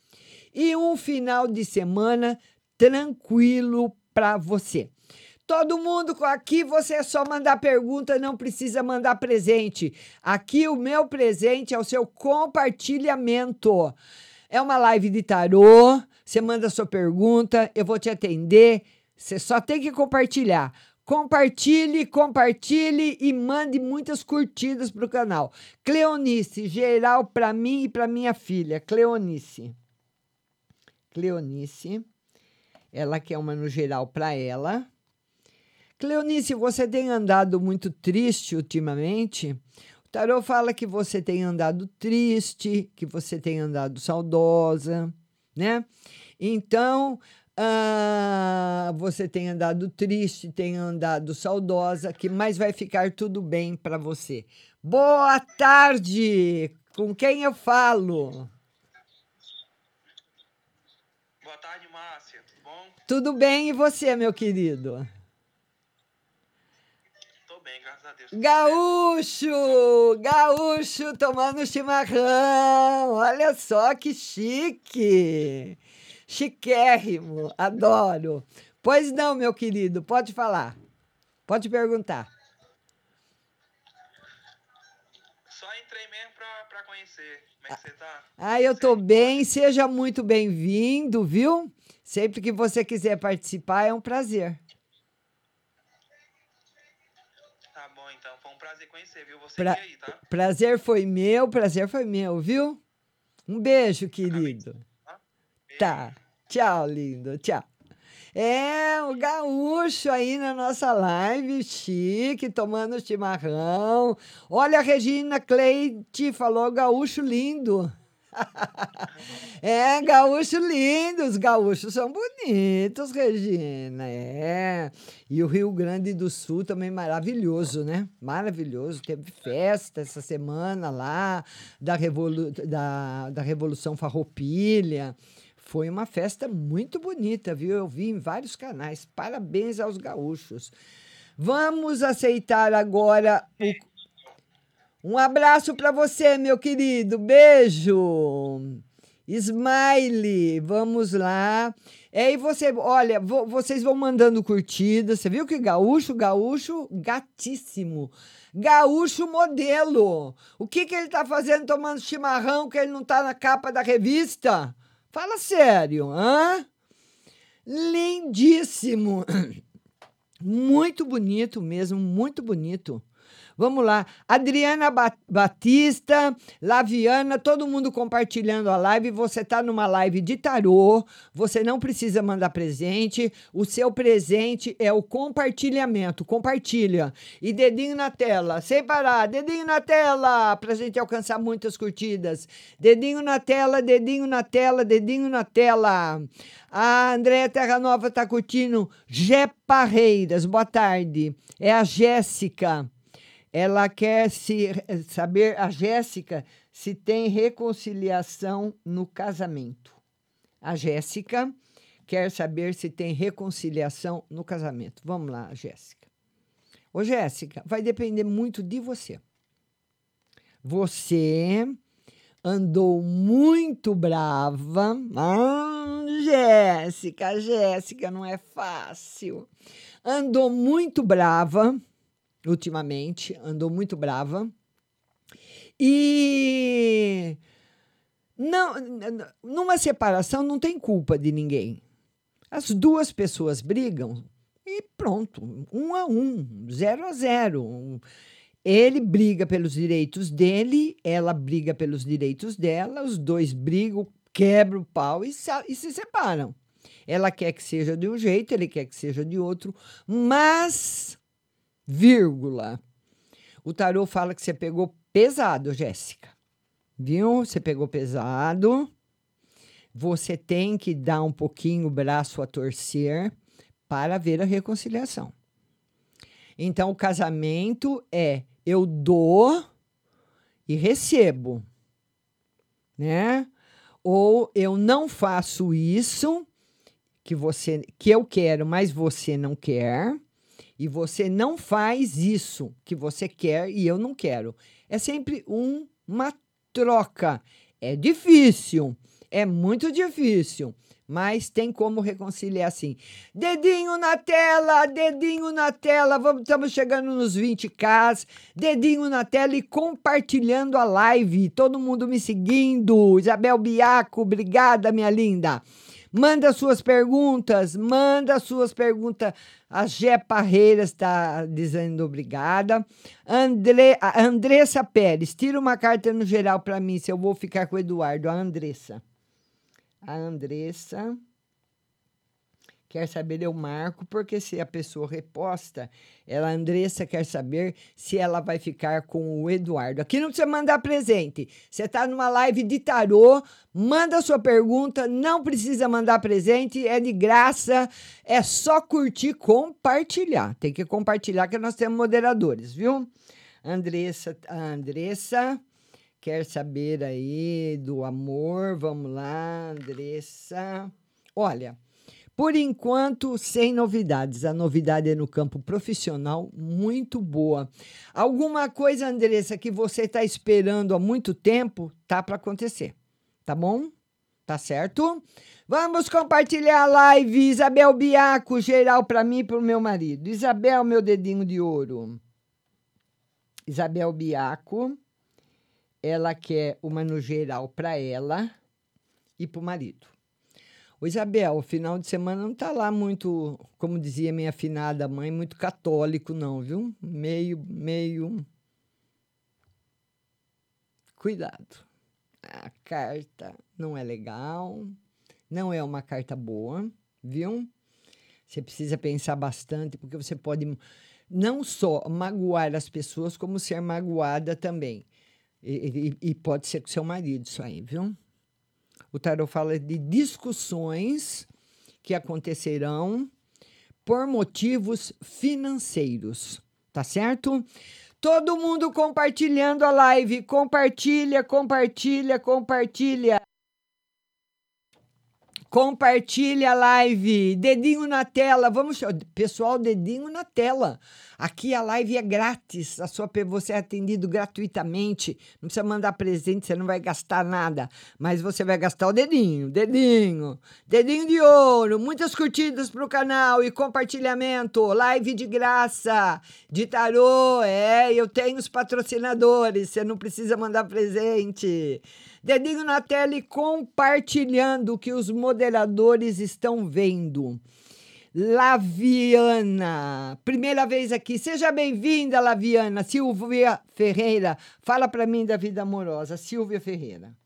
Speaker 8: e um final de semana tranquilo para você. Todo mundo aqui, você é só mandar pergunta, não precisa mandar presente. Aqui o meu presente é o seu compartilhamento. É uma live de tarô. Você manda sua pergunta, eu vou te atender. Você só tem que compartilhar. Compartilhe, compartilhe e mande muitas curtidas pro canal. Cleonice, geral para mim e para minha filha. Cleonice. Cleonice. Ela quer uma no geral para ela. Cleonice, você tem andado muito triste ultimamente? O tarô fala que você tem andado triste, que você tem andado saudosa, né? Então, ah, você tem andado triste, tem andado saudosa, que mais vai ficar tudo bem para você. Boa tarde! Com quem eu falo?
Speaker 11: Boa tarde, Márcia. Tudo bom?
Speaker 8: Tudo bem e você, meu querido?
Speaker 11: Tô bem, graças a Deus.
Speaker 8: Gaúcho! Gaúcho tomando chimarrão! Olha só que chique! Chiquérrimo! Adoro! Pois não, meu querido, pode falar. Pode perguntar.
Speaker 11: Só entrei mesmo pra, pra conhecer. Como é que você tá?
Speaker 8: Ah, eu tô bem, seja muito bem-vindo, viu? Sempre que você quiser participar, é um prazer.
Speaker 11: Tá bom, então. Foi um prazer conhecer, viu? Você
Speaker 8: Pra-
Speaker 11: aí, tá?
Speaker 8: Prazer foi meu, prazer foi meu, viu? Um beijo, querido. Tá. Tchau, lindo. Tchau. É, o gaúcho aí na nossa live, chique, tomando chimarrão. Olha, a Regina Cleite falou gaúcho lindo. É, gaúcho lindo, os gaúchos são bonitos, Regina, é. E o Rio Grande do Sul também maravilhoso, né? Maravilhoso, teve festa essa semana lá, da, Revolu da, da Revolução Farroupilha. Foi uma festa muito bonita, viu? Eu vi em vários canais. Parabéns aos gaúchos. Vamos aceitar agora o um abraço para você, meu querido. Beijo. Smile, vamos lá. É, e você, olha, vo- vocês vão mandando curtida. Você viu que gaúcho, gaúcho, gatíssimo. Gaúcho modelo. O que que ele tá fazendo tomando chimarrão que ele não tá na capa da revista? Fala sério, hã? Lindíssimo. Muito bonito mesmo, muito bonito. Vamos lá. Adriana Ba- Batista, Laviana, todo mundo compartilhando a live. Você está numa live de tarô. Você não precisa mandar presente. O seu presente é o compartilhamento. Compartilha. E dedinho na tela. Sem parar. Dedinho na tela. Para a gente alcançar muitas curtidas. Dedinho na tela, dedinho na tela, dedinho na tela. A Andréia Terra Nova está curtindo. Gé Parreiras, boa tarde. É a Jéssica. Ela quer se saber, a Jéssica, se tem reconciliação no casamento. A Jéssica quer saber se tem reconciliação no casamento. Vamos lá, Jéssica. Ô, Jéssica, vai depender muito de você. Você andou muito brava. Ah, Jéssica, Jéssica, não é fácil. Andou muito brava ultimamente, andou muito brava. E não, numa separação não tem culpa de ninguém. As duas pessoas brigam e pronto, um a um, zero a zero. Ele briga pelos direitos dele, ela briga pelos direitos dela, os dois brigam, quebram o pau e, sa- e se separam. Ela quer que seja de um jeito, ele quer que seja de outro, mas, vírgula, O tarô fala que você pegou pesado, Jéssica. Viu? Você pegou pesado. Você tem que dar um pouquinho o braço a torcer para ver a reconciliação. Então, o casamento é eu dou e recebo, né? Ou eu não faço isso que você que eu quero, mas você não quer, e você não faz isso que você quer e eu não quero. É sempre um, uma troca. É difícil, é muito difícil, mas tem como reconciliar assim. Dedinho na tela, dedinho na tela, vamos, estamos chegando nos 20k, dedinho na tela e compartilhando a live, todo mundo me seguindo. Isabel Biaco, obrigada, minha linda. Manda suas perguntas, manda suas perguntas. A Gé Parreiras está dizendo obrigada. André, Andressa Pérez, tira uma carta no geral para mim, se eu vou ficar com o Eduardo. A Andressa. A Andressa quer saber, eu marco, porque se a pessoa reposta, ela, Andressa, quer saber se ela vai ficar com o Eduardo. Aqui não precisa mandar presente. Você está numa live de tarô, manda sua pergunta, não precisa mandar presente, é de graça, é só curtir, compartilhar. Tem que compartilhar que nós temos moderadores, viu? Andressa, Andressa quer saber aí do amor, vamos lá, Andressa. Olha, por enquanto, sem novidades. A novidade é no campo profissional, muito boa. Alguma coisa, Andressa, que você está esperando há muito tempo, tá para acontecer. Tá bom? Tá certo? Vamos compartilhar a live. Isabel Biaco, geral para mim e para o meu marido. Isabel, meu dedinho de ouro. Isabel Biaco, ela quer uma no geral para ela e para o marido. Ô Isabel, o final de semana não tá lá muito, como dizia minha afinada mãe, muito católico, não, viu? Meio, meio. Cuidado. A carta não é legal, não é uma carta boa, viu? Você precisa pensar bastante, porque você pode não só magoar as pessoas, como ser magoada também. E, e, e pode ser com seu marido, isso aí, viu? O tarot fala de discussões que acontecerão por motivos financeiros, tá certo? Todo mundo compartilhando a live, compartilha, compartilha, compartilha. Compartilha a live, dedinho na tela, vamos, pessoal, dedinho na tela. Aqui a live é grátis, a sua você é atendido gratuitamente. Não precisa mandar presente, você não vai gastar nada, mas você vai gastar o dedinho, dedinho, dedinho de ouro, muitas curtidas pro canal e compartilhamento, live de graça, de tarô, é, eu tenho os patrocinadores, você não precisa mandar presente. Dedinho na tela e compartilhando o que os moderadores estão vendo. Laviana. Primeira vez aqui. Seja bem-vinda, Laviana. Silvia Ferreira. Fala para mim da vida amorosa. Silvia Ferreira.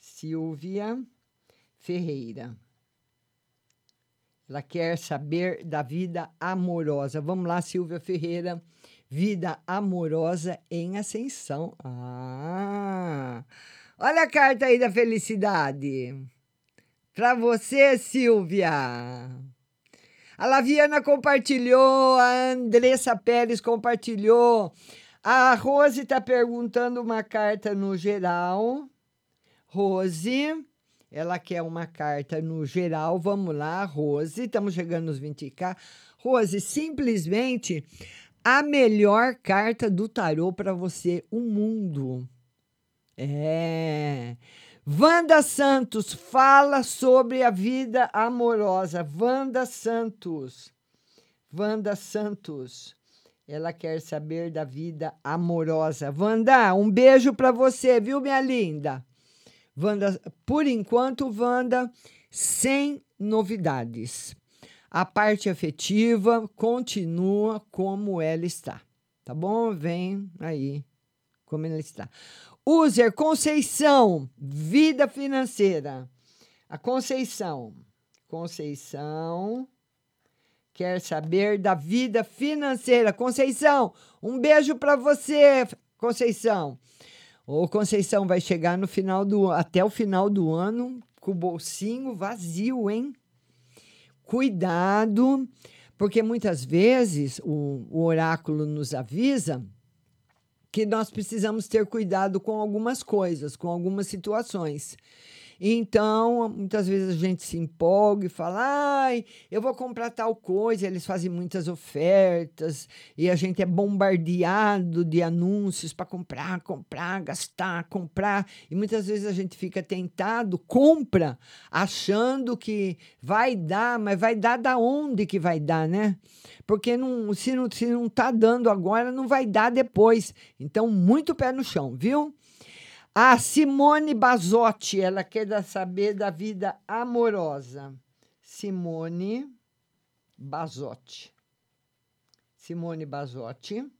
Speaker 8: Silvia Ferreira. Ela quer saber da vida amorosa. Vamos lá, Silvia Ferreira. Vida amorosa em ascensão. Ah! Olha a carta aí da felicidade. Para você, Silvia. A Laviana compartilhou, a Andressa Pérez compartilhou. A Rose está perguntando uma carta no geral. Rose, ela quer uma carta no geral. Vamos lá, Rose. Estamos chegando nos 20k. Rose, simplesmente a melhor carta do tarô para você, o mundo. É. Wanda Santos fala sobre a vida amorosa. Wanda Santos. Wanda Santos. Ela quer saber da vida amorosa. Wanda, um beijo para você, viu, minha linda? Wanda, por enquanto, Wanda, sem novidades. A parte afetiva continua como ela está. Tá bom? Vem aí como ela está. User Conceição, vida financeira. A Conceição, Conceição quer saber da vida financeira. Conceição, um beijo para você, Conceição. Ô, Conceição vai chegar no final do até o final do ano com o bolsinho vazio, hein? Cuidado, porque muitas vezes o, o oráculo nos avisa que nós precisamos ter cuidado com algumas coisas, com algumas situações. Então, muitas vezes a gente se empolga e fala: ai, eu vou comprar tal coisa. Eles fazem muitas ofertas e a gente é bombardeado de anúncios para comprar, comprar, gastar, comprar. E muitas vezes a gente fica tentado, compra, achando que vai dar, mas vai dar da onde que vai dar, né? Porque não, se não se não está dando agora, não vai dar depois. Então, muito pé no chão, viu? A Simone Basotti, ela quer saber da vida amorosa. Simone Basotti. Simone Basotti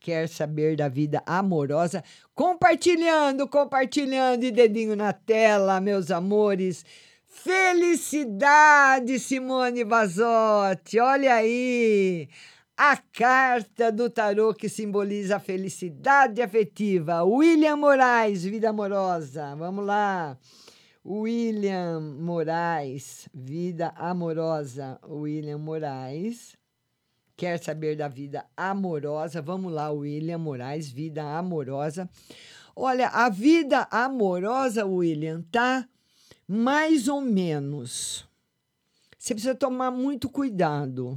Speaker 8: quer saber da vida amorosa. Compartilhando, compartilhando e dedinho na tela, meus amores. Felicidade, Simone Basotti. Olha aí. A carta do tarô que simboliza a felicidade afetiva. William Moraes, vida amorosa. Vamos lá. William Moraes, vida amorosa. William Moraes. Quer saber da vida amorosa? Vamos lá, William Moraes, vida amorosa. Olha, a vida amorosa, William, tá mais ou menos. Você precisa tomar muito cuidado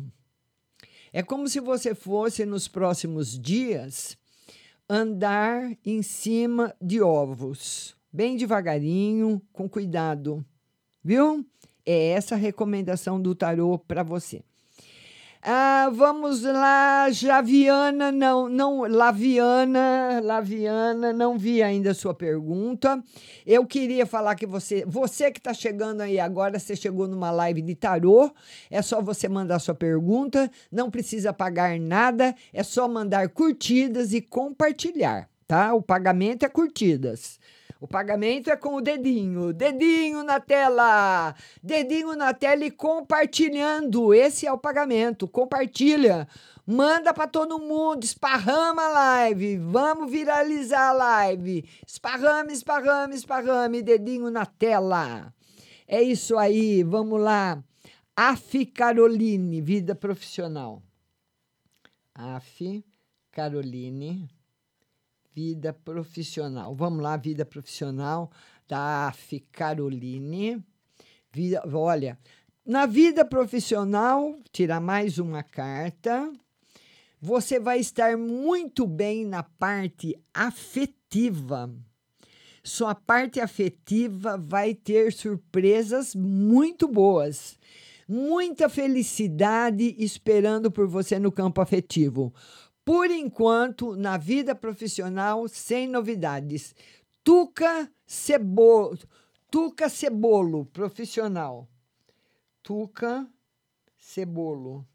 Speaker 8: é como se você fosse, nos próximos dias, andar em cima de ovos, bem devagarinho, com cuidado, viu? É essa a recomendação do tarô para você. Ah, vamos lá, Javiana, não, não, Laviana, Laviana, não vi ainda a sua pergunta. Eu queria falar que você, você que está chegando aí agora, você chegou numa live de tarô, é só você mandar sua pergunta, não precisa pagar nada, é só mandar curtidas e compartilhar, tá? O pagamento é curtidas. O pagamento é com o dedinho. Dedinho na tela. Dedinho na tela e compartilhando. Esse é o pagamento. Compartilha. Manda para todo mundo, esparrama a live, vamos viralizar a live. Esparrame, esparrame, esparrame, dedinho na tela. É isso aí, vamos lá. Af Caroline, vida profissional. Af Caroline vida profissional. Vamos lá, vida profissional da AF Caroline. Vida, olha, na vida profissional, tirar mais uma carta. Você vai estar muito bem na parte afetiva. Sua parte afetiva vai ter surpresas muito boas. Muita felicidade esperando por você no campo afetivo. Por enquanto, na vida profissional, sem novidades. Tuca Cebolo, Tuca Cebolo, profissional. Tuca Cebolo.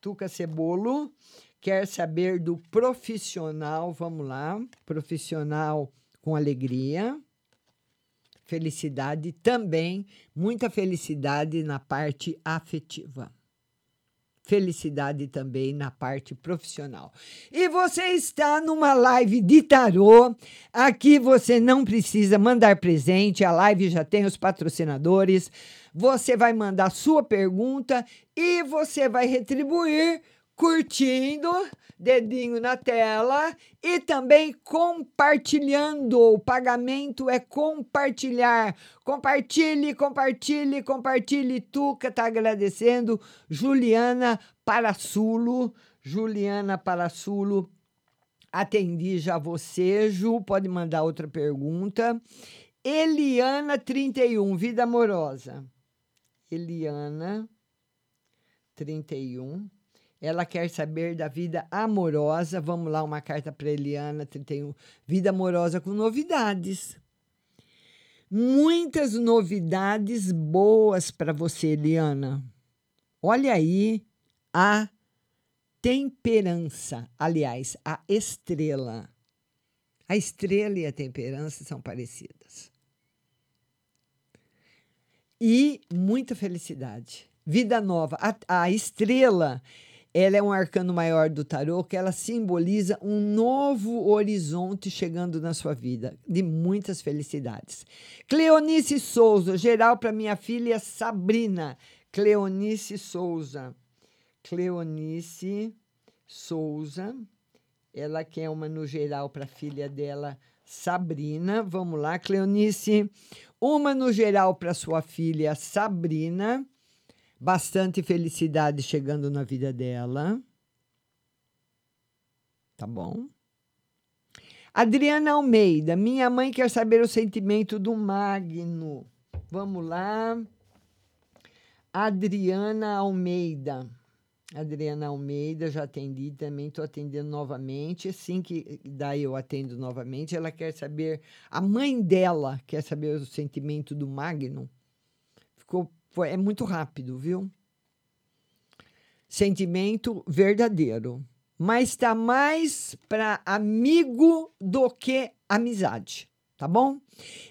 Speaker 8: Tuca Cebolo quer saber do profissional, vamos lá, profissional com alegria, felicidade também, muita felicidade na parte afetiva felicidade também na parte profissional. E você está numa live de tarô. Aqui você não precisa mandar presente, a live já tem os patrocinadores. Você vai mandar sua pergunta e você vai retribuir curtindo, dedinho na tela e também compartilhando. O pagamento é compartilhar. Compartilhe, compartilhe, compartilhe. Tuca tá agradecendo. Juliana Parassulo, Juliana Parassulo. Atendi já você, Ju. Pode mandar outra pergunta. Eliana 31, vida amorosa. Eliana 31 ela quer saber da vida amorosa. Vamos lá, uma carta para Eliana, 31. Vida amorosa com novidades. Muitas novidades boas para você, Eliana. Olha aí a temperança, aliás, a estrela. A estrela e a temperança são parecidas. E muita felicidade vida nova. A, a estrela, ela é um arcano maior do tarô que ela simboliza um novo horizonte chegando na sua vida, de muitas felicidades. Cleonice Souza, geral para minha filha Sabrina. Cleonice Souza. Cleonice Souza. Ela quer uma no geral para a filha dela, Sabrina. Vamos lá, Cleonice. Uma no geral para sua filha, Sabrina. Bastante felicidade chegando na vida dela. Tá bom? Adriana Almeida, minha mãe quer saber o sentimento do Magno. Vamos lá. Adriana Almeida. Adriana Almeida, já atendi também, estou atendendo novamente. Assim que daí eu atendo novamente, ela quer saber, a mãe dela quer saber o sentimento do Magno. Ficou, foi, é muito rápido, viu? Sentimento verdadeiro, mas está mais para amigo do que amizade tá bom?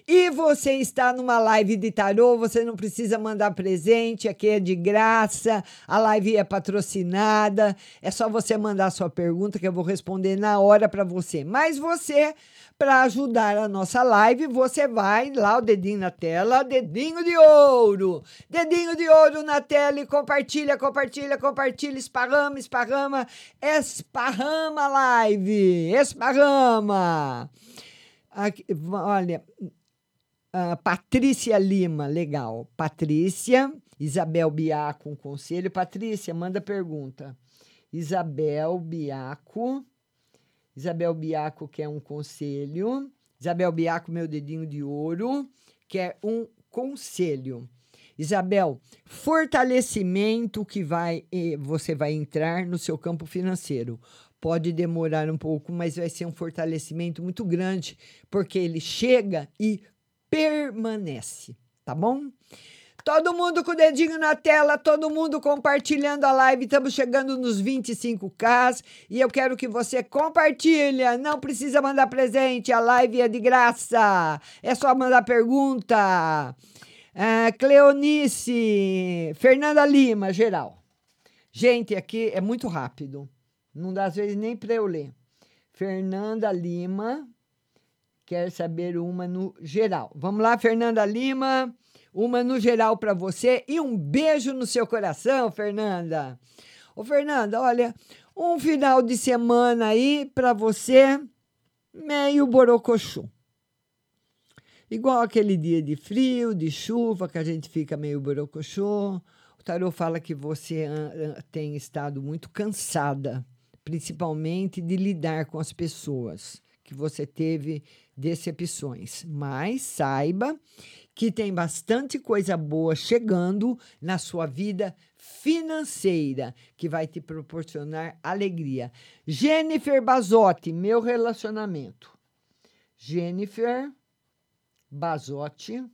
Speaker 8: E você está numa live de tarô, você não precisa mandar presente, aqui é de graça, a live é patrocinada, é só você mandar sua pergunta que eu vou responder na hora para você. Mas você, para ajudar a nossa live, você vai lá, o dedinho na tela, dedinho de ouro, dedinho de ouro na tela e compartilha, compartilha, compartilha, esparrama, esparrama, esparrama live, esparrama. Olha, uh, Patrícia Lima, legal. Patrícia, Isabel Biaco, um conselho. Patrícia, manda pergunta. Isabel Biaco. Isabel Biaco quer um conselho. Isabel Biaco, meu dedinho de ouro, quer um conselho. Isabel, fortalecimento que vai eh, você vai entrar no seu campo financeiro. Pode demorar um pouco, mas vai ser um fortalecimento muito grande, porque ele chega e permanece, tá bom? Todo mundo com o dedinho na tela, todo mundo compartilhando a live. Estamos chegando nos 25k e eu quero que você compartilhe. Não precisa mandar presente, a live é de graça. É só mandar pergunta. Ah, Cleonice, Fernanda Lima, geral. Gente, aqui é muito rápido. Não dá às vezes nem para eu ler. Fernanda Lima quer saber uma no geral. Vamos lá, Fernanda Lima, uma no geral para você e um beijo no seu coração, Fernanda. Ô, Fernanda, olha, um final de semana aí para você meio borocochô. Igual aquele dia de frio, de chuva, que a gente fica meio borocochô. O tarô fala que você uh, tem estado muito cansada principalmente de lidar com as pessoas, que você teve decepções. Mas saiba que tem bastante coisa boa chegando na sua vida financeira que vai te proporcionar alegria. Jennifer Bazotti, meu relacionamento. Jennifer Bazotti,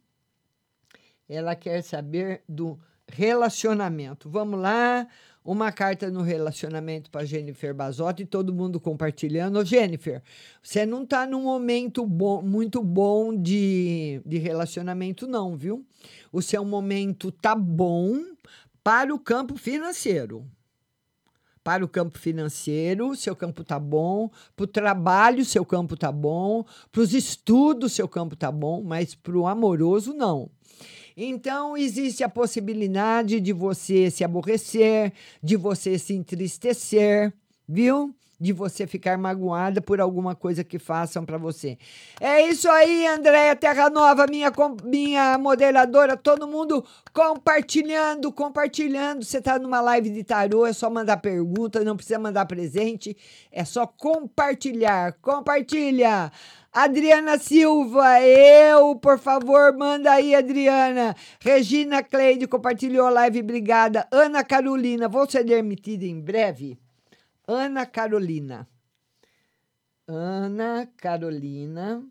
Speaker 8: ela quer saber do relacionamento. Vamos lá uma carta no relacionamento para Jennifer Bazotti, todo mundo compartilhando. Jennifer, você não está num momento bom, muito bom de, de relacionamento, não, viu? O seu momento tá bom para o campo financeiro. Para o campo financeiro, seu campo tá bom. Para o trabalho, seu campo tá bom. Para os estudos, seu campo tá bom. Mas para o amoroso, não. Então, existe a possibilidade de você se aborrecer, de você se entristecer, viu? De você ficar magoada por alguma coisa que façam para você. É isso aí, Andréia Terra Nova, minha, minha moderadora, todo mundo compartilhando, compartilhando. Você está numa live de tarô, é só mandar pergunta, não precisa mandar presente, é só compartilhar. Compartilha! Adriana Silva, eu, por favor, manda aí, Adriana. Regina Cleide compartilhou a live, obrigada. Ana Carolina, vou ser demitida em breve? Ana Carolina. Ana Carolina,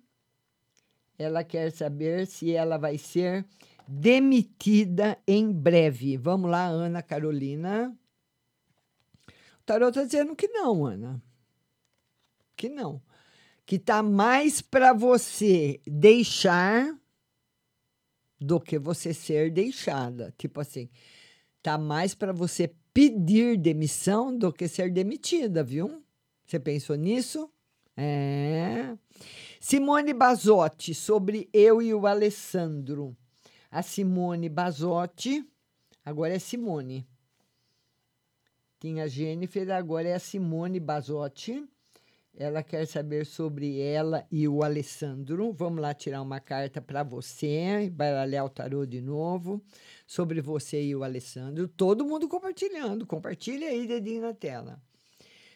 Speaker 8: ela quer saber se ela vai ser demitida em breve. Vamos lá, Ana Carolina. O tarot está dizendo que não, Ana. Que não que tá mais para você deixar do que você ser deixada. Tipo assim, Tá mais para você pedir demissão do que ser demitida, viu? Você pensou nisso? É. Simone Basotti, sobre eu e o Alessandro. A Simone Basotti, agora é Simone. Tinha a Jennifer, agora é a Simone Basotti. Ela quer saber sobre ela e o Alessandro. Vamos lá tirar uma carta para você, baralhar o tarô de novo, sobre você e o Alessandro. Todo mundo compartilhando. Compartilha aí, dedinho na tela.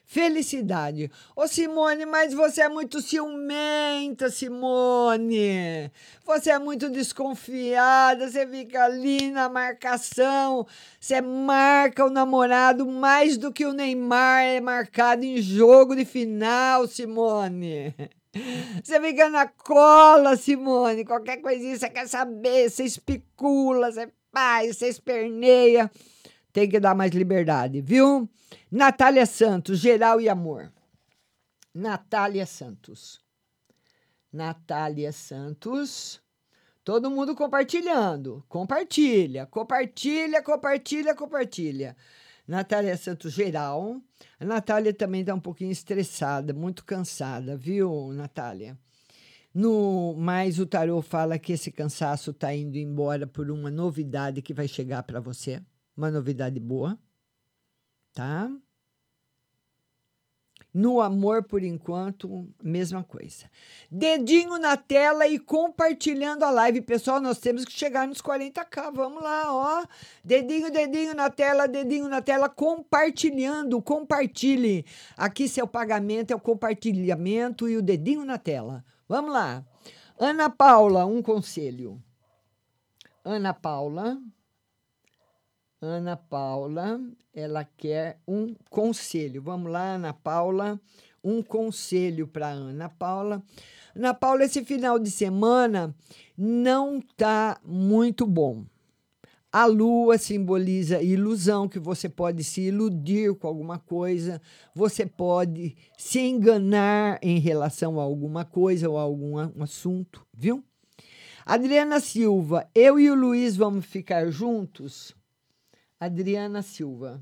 Speaker 8: Felicidade. Ô Simone, mas você é muito ciumenta, Simone. Você é muito desconfiada, você fica ali na marcação. Você marca o namorado mais do que o Neymar é marcado em jogo de final, Simone. Você fica na cola, Simone. Qualquer coisinha você quer saber, você especula, você faz, você esperneia. Tem que dar mais liberdade, viu? Natália Santos, geral e amor. Natália Santos. Natália Santos. Todo mundo compartilhando. Compartilha, compartilha, compartilha, compartilha. Natália Santos, geral. A Natália também está um pouquinho estressada, muito cansada, viu, Natália? No, mas o tarô fala que esse cansaço está indo embora por uma novidade que vai chegar para você uma novidade boa, tá? No amor, por enquanto, mesma coisa. Dedinho na tela e compartilhando a live. Pessoal, nós temos que chegar nos 40k. Vamos lá, ó. Dedinho, dedinho na tela, dedinho na tela, compartilhando. Compartilhe. Aqui seu pagamento é o compartilhamento e o dedinho na tela. Vamos lá. Ana Paula, um conselho. Ana Paula. Ana Paula, ela quer um conselho. Vamos lá, Ana Paula, um conselho para Ana Paula. Ana Paula, esse final de semana não tá muito bom. A lua simboliza ilusão, que você pode se iludir com alguma coisa, você pode se enganar em relação a alguma coisa ou a algum assunto, viu? Adriana Silva, eu e o Luiz vamos ficar juntos? Adriana Silva.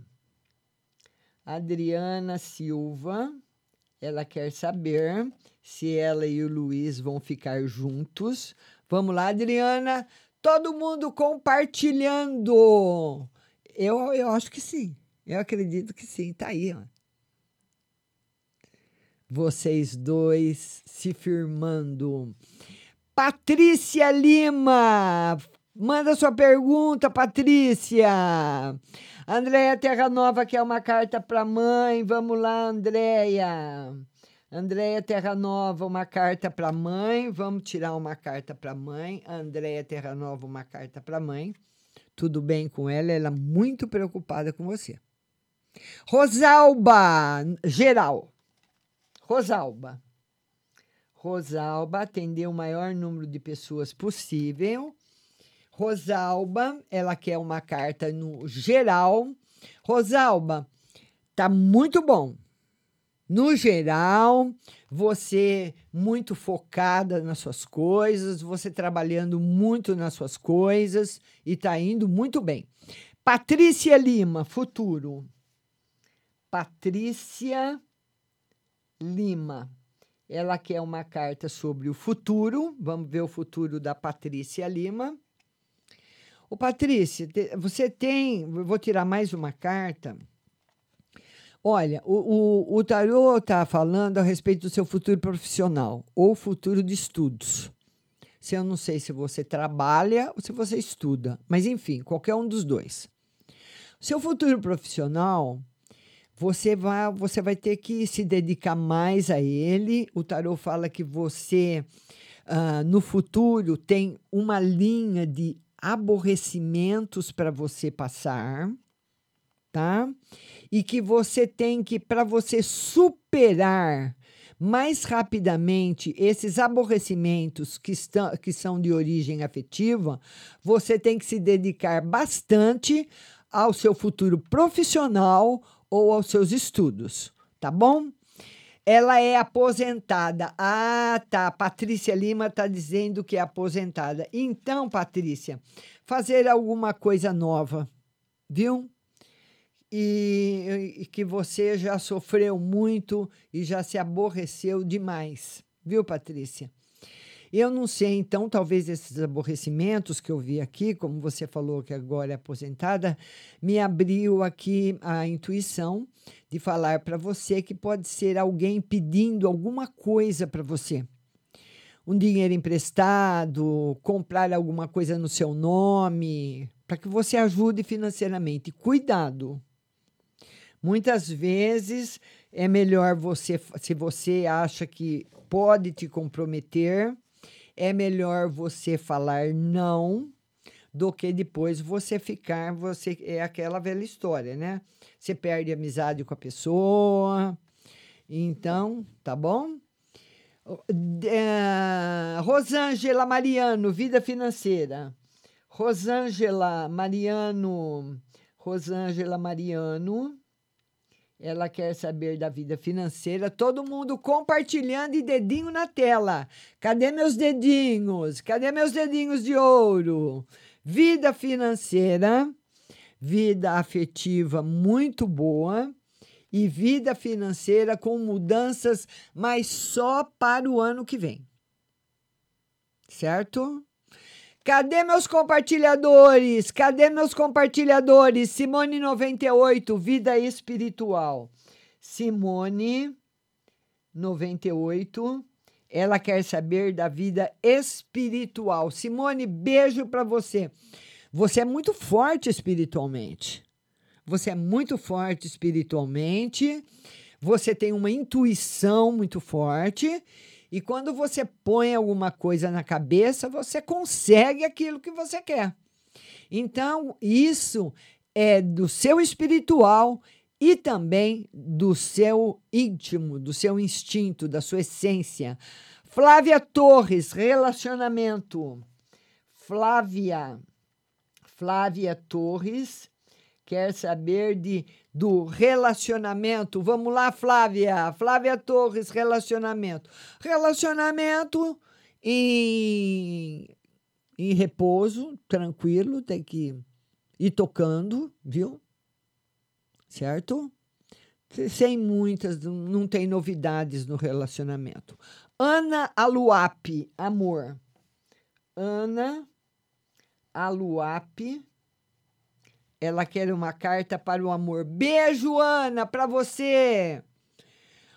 Speaker 8: Adriana Silva, ela quer saber se ela e o Luiz vão ficar juntos. Vamos lá, Adriana. Todo mundo compartilhando. Eu, eu acho que sim. Eu acredito que sim. Tá aí, ó. Vocês dois se firmando. Patrícia Lima, Manda sua pergunta, Patrícia. Andréia Terra Nova quer uma carta para mãe. Vamos lá, Andréia. Andréia Terra Nova, uma carta para mãe. Vamos tirar uma carta para mãe. Andréia Terra Nova, uma carta para mãe. Tudo bem com ela? Ela é muito preocupada com você. Rosalba, geral. Rosalba. Rosalba atendeu o maior número de pessoas possível Rosalba, ela quer uma carta no geral. Rosalba, tá muito bom. No geral, você muito focada nas suas coisas, você trabalhando muito nas suas coisas e tá indo muito bem. Patrícia Lima, futuro. Patrícia Lima. Ela quer uma carta sobre o futuro. Vamos ver o futuro da Patrícia Lima. Ô, Patrícia, você tem. Vou tirar mais uma carta. Olha, o, o, o tarô está falando a respeito do seu futuro profissional ou futuro de estudos. Se eu não sei se você trabalha ou se você estuda, mas enfim, qualquer um dos dois. Seu futuro profissional, você vai, você vai ter que se dedicar mais a ele. O tarô fala que você, uh, no futuro, tem uma linha de aborrecimentos para você passar, tá? E que você tem que, para você superar mais rapidamente esses aborrecimentos que, estão, que são de origem afetiva, você tem que se dedicar bastante ao seu futuro profissional ou aos seus estudos, tá bom? Ela é aposentada. Ah, tá. Patrícia Lima está dizendo que é aposentada. Então, Patrícia, fazer alguma coisa nova, viu? E, e que você já sofreu muito e já se aborreceu demais, viu, Patrícia? Eu não sei, então, talvez esses aborrecimentos que eu vi aqui, como você falou que agora é aposentada, me abriu aqui a intuição de falar para você que pode ser alguém pedindo alguma coisa para você. Um dinheiro emprestado, comprar alguma coisa no seu nome, para que você ajude financeiramente. Cuidado. Muitas vezes é melhor você, se você acha que pode te comprometer, é melhor você falar não do que depois você ficar, você é aquela velha história, né? Você perde amizade com a pessoa. Então, tá bom? Uh, Rosângela Mariano, vida financeira. Rosângela Mariano, Rosângela Mariano, ela quer saber da vida financeira. Todo mundo compartilhando e dedinho na tela. Cadê meus dedinhos? Cadê meus dedinhos de ouro? Vida financeira, vida afetiva muito boa e vida financeira com mudanças, mas só para o ano que vem. Certo? Cadê meus compartilhadores? Cadê meus compartilhadores? Simone 98, vida espiritual. Simone 98, ela quer saber da vida espiritual. Simone, beijo para você. Você é muito forte espiritualmente. Você é muito forte espiritualmente. Você tem uma intuição muito forte e quando você põe alguma coisa na cabeça, você consegue aquilo que você quer. Então, isso é do seu espiritual e também do seu íntimo, do seu instinto, da sua essência. Flávia Torres, relacionamento. Flávia, Flávia Torres quer saber de do relacionamento. Vamos lá, Flávia. Flávia Torres, relacionamento. Relacionamento em, em repouso, tranquilo, tem que ir tocando, viu? Certo? Sem muitas, não tem novidades no relacionamento. Ana Aluape, amor. Ana Aluape ela quer uma carta para o amor. Beijo, Ana, para você.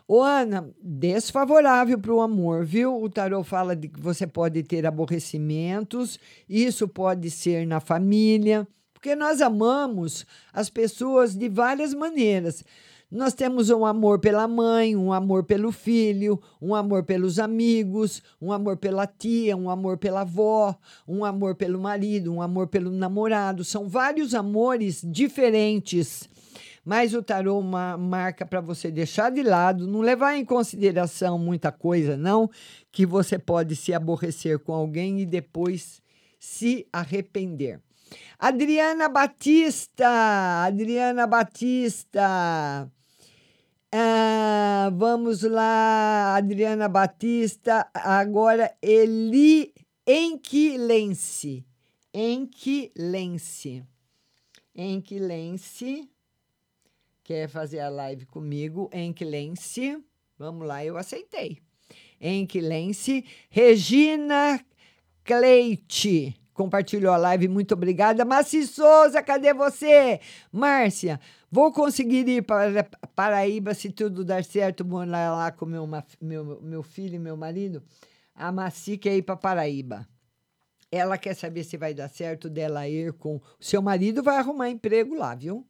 Speaker 8: Ô, Ana, desfavorável para o amor, viu? O tarô fala de que você pode ter aborrecimentos, isso pode ser na família, porque nós amamos as pessoas de várias maneiras. Nós temos um amor pela mãe, um amor pelo filho, um amor pelos amigos, um amor pela tia, um amor pela avó, um amor pelo marido, um amor pelo namorado. São vários amores diferentes. Mas o tarô uma marca para você deixar de lado, não levar em consideração muita coisa, não, que você pode se aborrecer com alguém e depois se arrepender. Adriana Batista, Adriana Batista. Ah, vamos lá, Adriana Batista. Agora, Eli Enquilense. Enquilense. Enquilense. Quer fazer a live comigo? Enquilense. Vamos lá, eu aceitei. Enquilense. Regina Cleite compartilhou a live, muito obrigada. Márcia Souza, cadê você? Márcia, vou conseguir ir para Paraíba se tudo dar certo, morar lá com meu, meu, meu filho e meu marido. A Maci quer ir para Paraíba. Ela quer saber se vai dar certo dela ir com. Seu marido vai arrumar emprego lá, viu?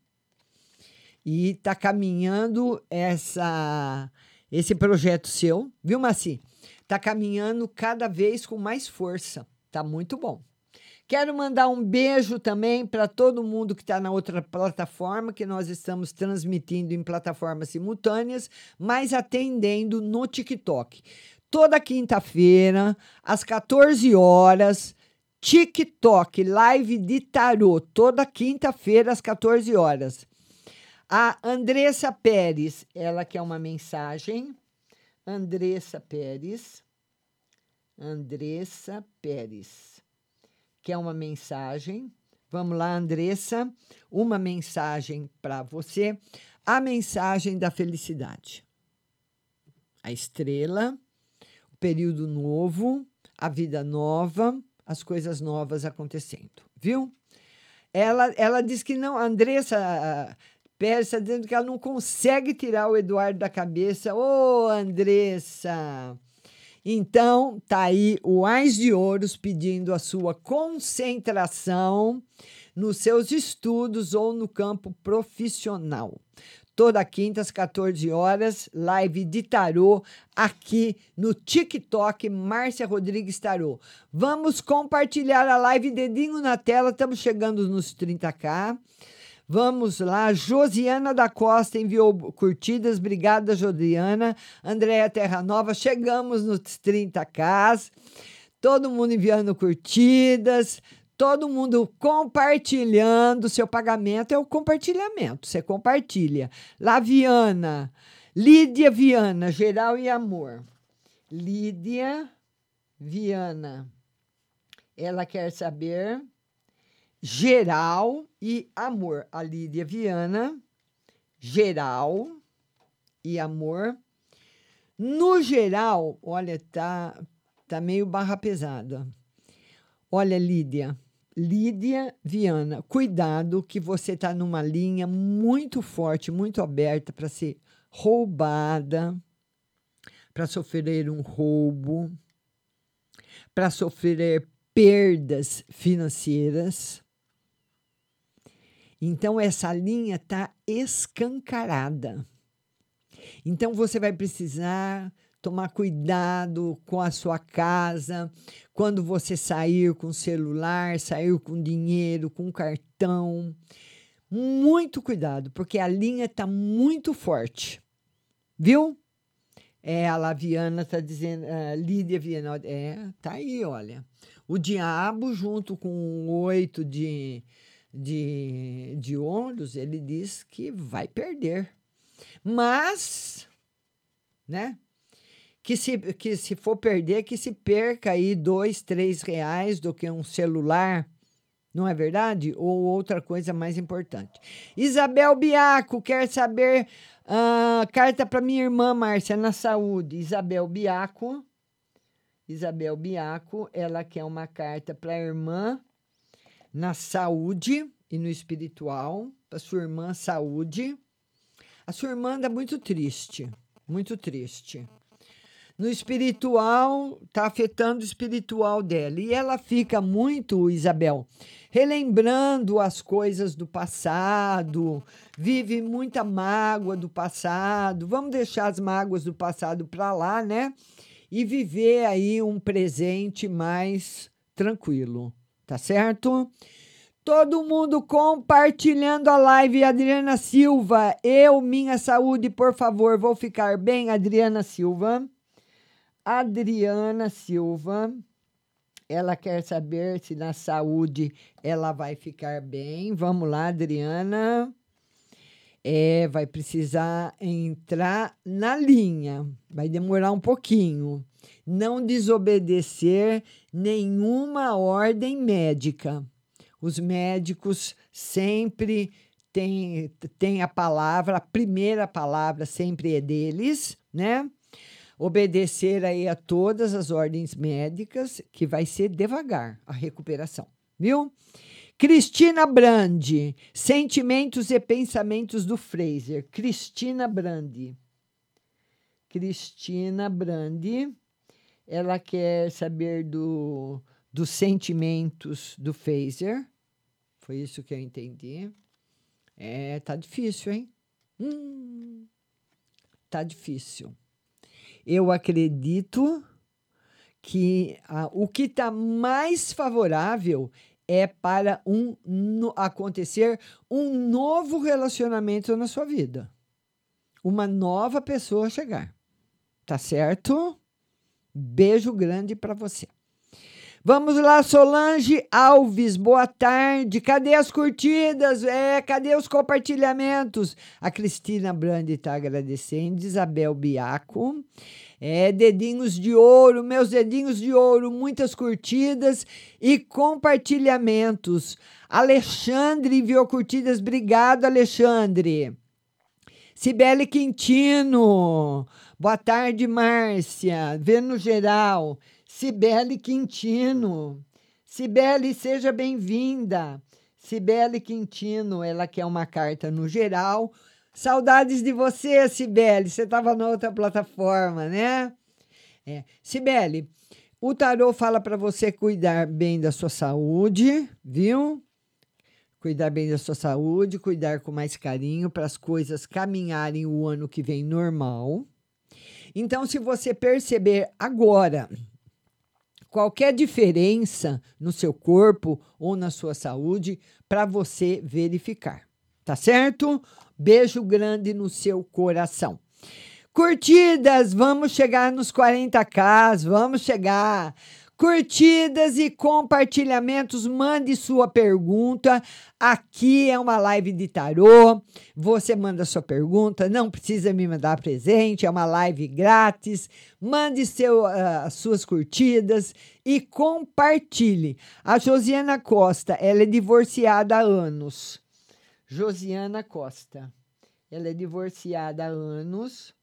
Speaker 8: E está caminhando essa esse projeto seu, viu, Maci? Está caminhando cada vez com mais força. Tá muito bom. Quero mandar um beijo também para todo mundo que está na outra plataforma, que nós estamos transmitindo em plataformas simultâneas, mas atendendo no TikTok. Toda quinta-feira, às 14 horas, TikTok, live de tarô, toda quinta-feira, às 14 horas. A Andressa Pérez, ela quer uma mensagem. Andressa Pérez. Andressa Pérez quer uma mensagem. Vamos lá, Andressa. Uma mensagem para você. A mensagem da felicidade. A estrela, o período novo, a vida nova, as coisas novas acontecendo, viu? Ela, ela diz que não, a Andressa está dizendo que ela não consegue tirar o Eduardo da cabeça. Ô, Andressa! Então, tá aí o Ais de Ouros pedindo a sua concentração nos seus estudos ou no campo profissional. Toda quinta às 14 horas, live de tarô aqui no TikTok Márcia Rodrigues Tarô. Vamos compartilhar a live dedinho na tela, estamos chegando nos 30k. Vamos lá, Josiana da Costa enviou curtidas, obrigada Josiana. Andréa Terra Nova, chegamos nos 30k. Todo mundo enviando curtidas, todo mundo compartilhando. Seu pagamento é o compartilhamento, você compartilha. Laviana, Lídia Viana, geral e amor. Lídia Viana, ela quer saber geral e amor. A Lídia Viana, geral e amor. No geral, olha, tá, tá meio barra pesada. Olha, Lídia, Lídia Viana, cuidado que você está numa linha muito forte, muito aberta para ser roubada, para sofrer um roubo, para sofrer perdas financeiras. Então, essa linha está escancarada. Então, você vai precisar tomar cuidado com a sua casa, quando você sair com celular, sair com dinheiro, com cartão. Muito cuidado, porque a linha está muito forte. Viu? É, a Laviana está dizendo, a Lídia Viana, é, tá aí, olha. O diabo junto com o oito de, de, de ouros, ele diz que vai perder. Mas, né? Que se, que se for perder, que se perca aí dois, três reais do que um celular, não é verdade? Ou outra coisa mais importante. Isabel Biaco quer saber uh, carta para minha irmã Márcia na saúde. Isabel Biaco. Isabel Biaco, ela quer uma carta para a irmã na saúde e no espiritual, para sua irmã saúde. A sua irmã anda muito triste, muito triste. No espiritual, está afetando o espiritual dela. E ela fica muito, Isabel, relembrando as coisas do passado, vive muita mágoa do passado. Vamos deixar as mágoas do passado para lá, né? E viver aí um presente mais tranquilo, tá certo? Todo mundo compartilhando a live. Adriana Silva, eu, minha saúde, por favor, vou ficar bem. Adriana Silva. Adriana Silva. Ela quer saber se na saúde ela vai ficar bem. Vamos lá, Adriana. É, vai precisar entrar na linha. Vai demorar um pouquinho. Não desobedecer nenhuma ordem médica os médicos sempre têm, têm a palavra, a primeira palavra sempre é deles, né? Obedecer aí a todas as ordens médicas, que vai ser devagar a recuperação, viu? Cristina Brandi, Sentimentos e Pensamentos do Fraser. Cristina Brandi. Cristina Brandi, ela quer saber do, dos sentimentos do Fraser. Foi isso que eu entendi. É, tá difícil, hein? Hum, tá difícil. Eu acredito que ah, o que está mais favorável é para um no, acontecer um novo relacionamento na sua vida. Uma nova pessoa chegar. Tá certo? Beijo grande para você. Vamos lá, Solange Alves, boa tarde. Cadê as curtidas? É, cadê os compartilhamentos? A Cristina Brandi está agradecendo. Isabel Biaco. É, dedinhos de ouro, meus dedinhos de ouro, muitas curtidas e compartilhamentos. Alexandre enviou curtidas, obrigado, Alexandre. Cibele Quintino, boa tarde, Márcia. Vê no geral. Cibele Quintino. Cibele, seja bem-vinda. Cibele Quintino, ela quer uma carta no geral. Saudades de você, Cibele. Você estava na outra plataforma, né? É. Cibele, o tarô fala para você cuidar bem da sua saúde, viu? Cuidar bem da sua saúde, cuidar com mais carinho para as coisas caminharem o ano que vem normal. Então, se você perceber agora qualquer diferença no seu corpo ou na sua saúde, para você verificar, tá certo? Beijo grande no seu coração. Curtidas, vamos chegar nos 40k, vamos chegar curtidas e compartilhamentos. Mande sua pergunta. Aqui é uma live de tarô. Você manda sua pergunta, não precisa me mandar presente, é uma live grátis. Mande seu, uh, suas curtidas e compartilhe. A Josiana Costa, ela é divorciada há anos. Josiana Costa. Ela é divorciada há anos.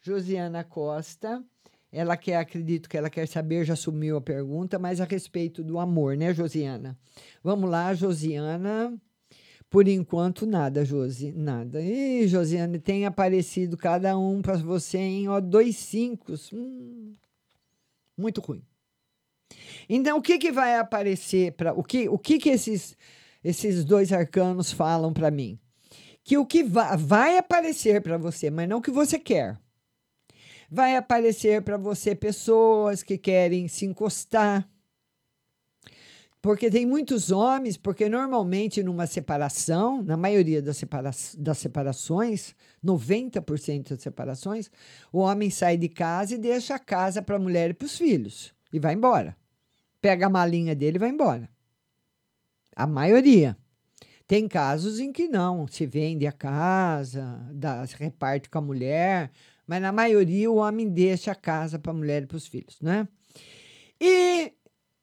Speaker 8: Josiana Costa. Ela quer, acredito que ela quer saber, já assumiu a pergunta, mas a respeito do amor, né, Josiana? Vamos lá, Josiana. Por enquanto, nada, Josi, nada. E Josiane, tem aparecido cada um para você em ó, dois cinco. Hum, muito ruim. Então, o que, que vai aparecer para o que o que, que esses esses dois arcanos falam para mim? Que o que vai, vai aparecer para você, mas não o que você quer vai aparecer para você pessoas que querem se encostar. Porque tem muitos homens, porque normalmente numa separação, na maioria das, separa das separações, 90% das separações, o homem sai de casa e deixa a casa para a mulher e para os filhos e vai embora. Pega a malinha dele e vai embora. A maioria. Tem casos em que não, se vende a casa, dá, se reparte com a mulher, mas na maioria o homem deixa a casa para a mulher e para os filhos, né? E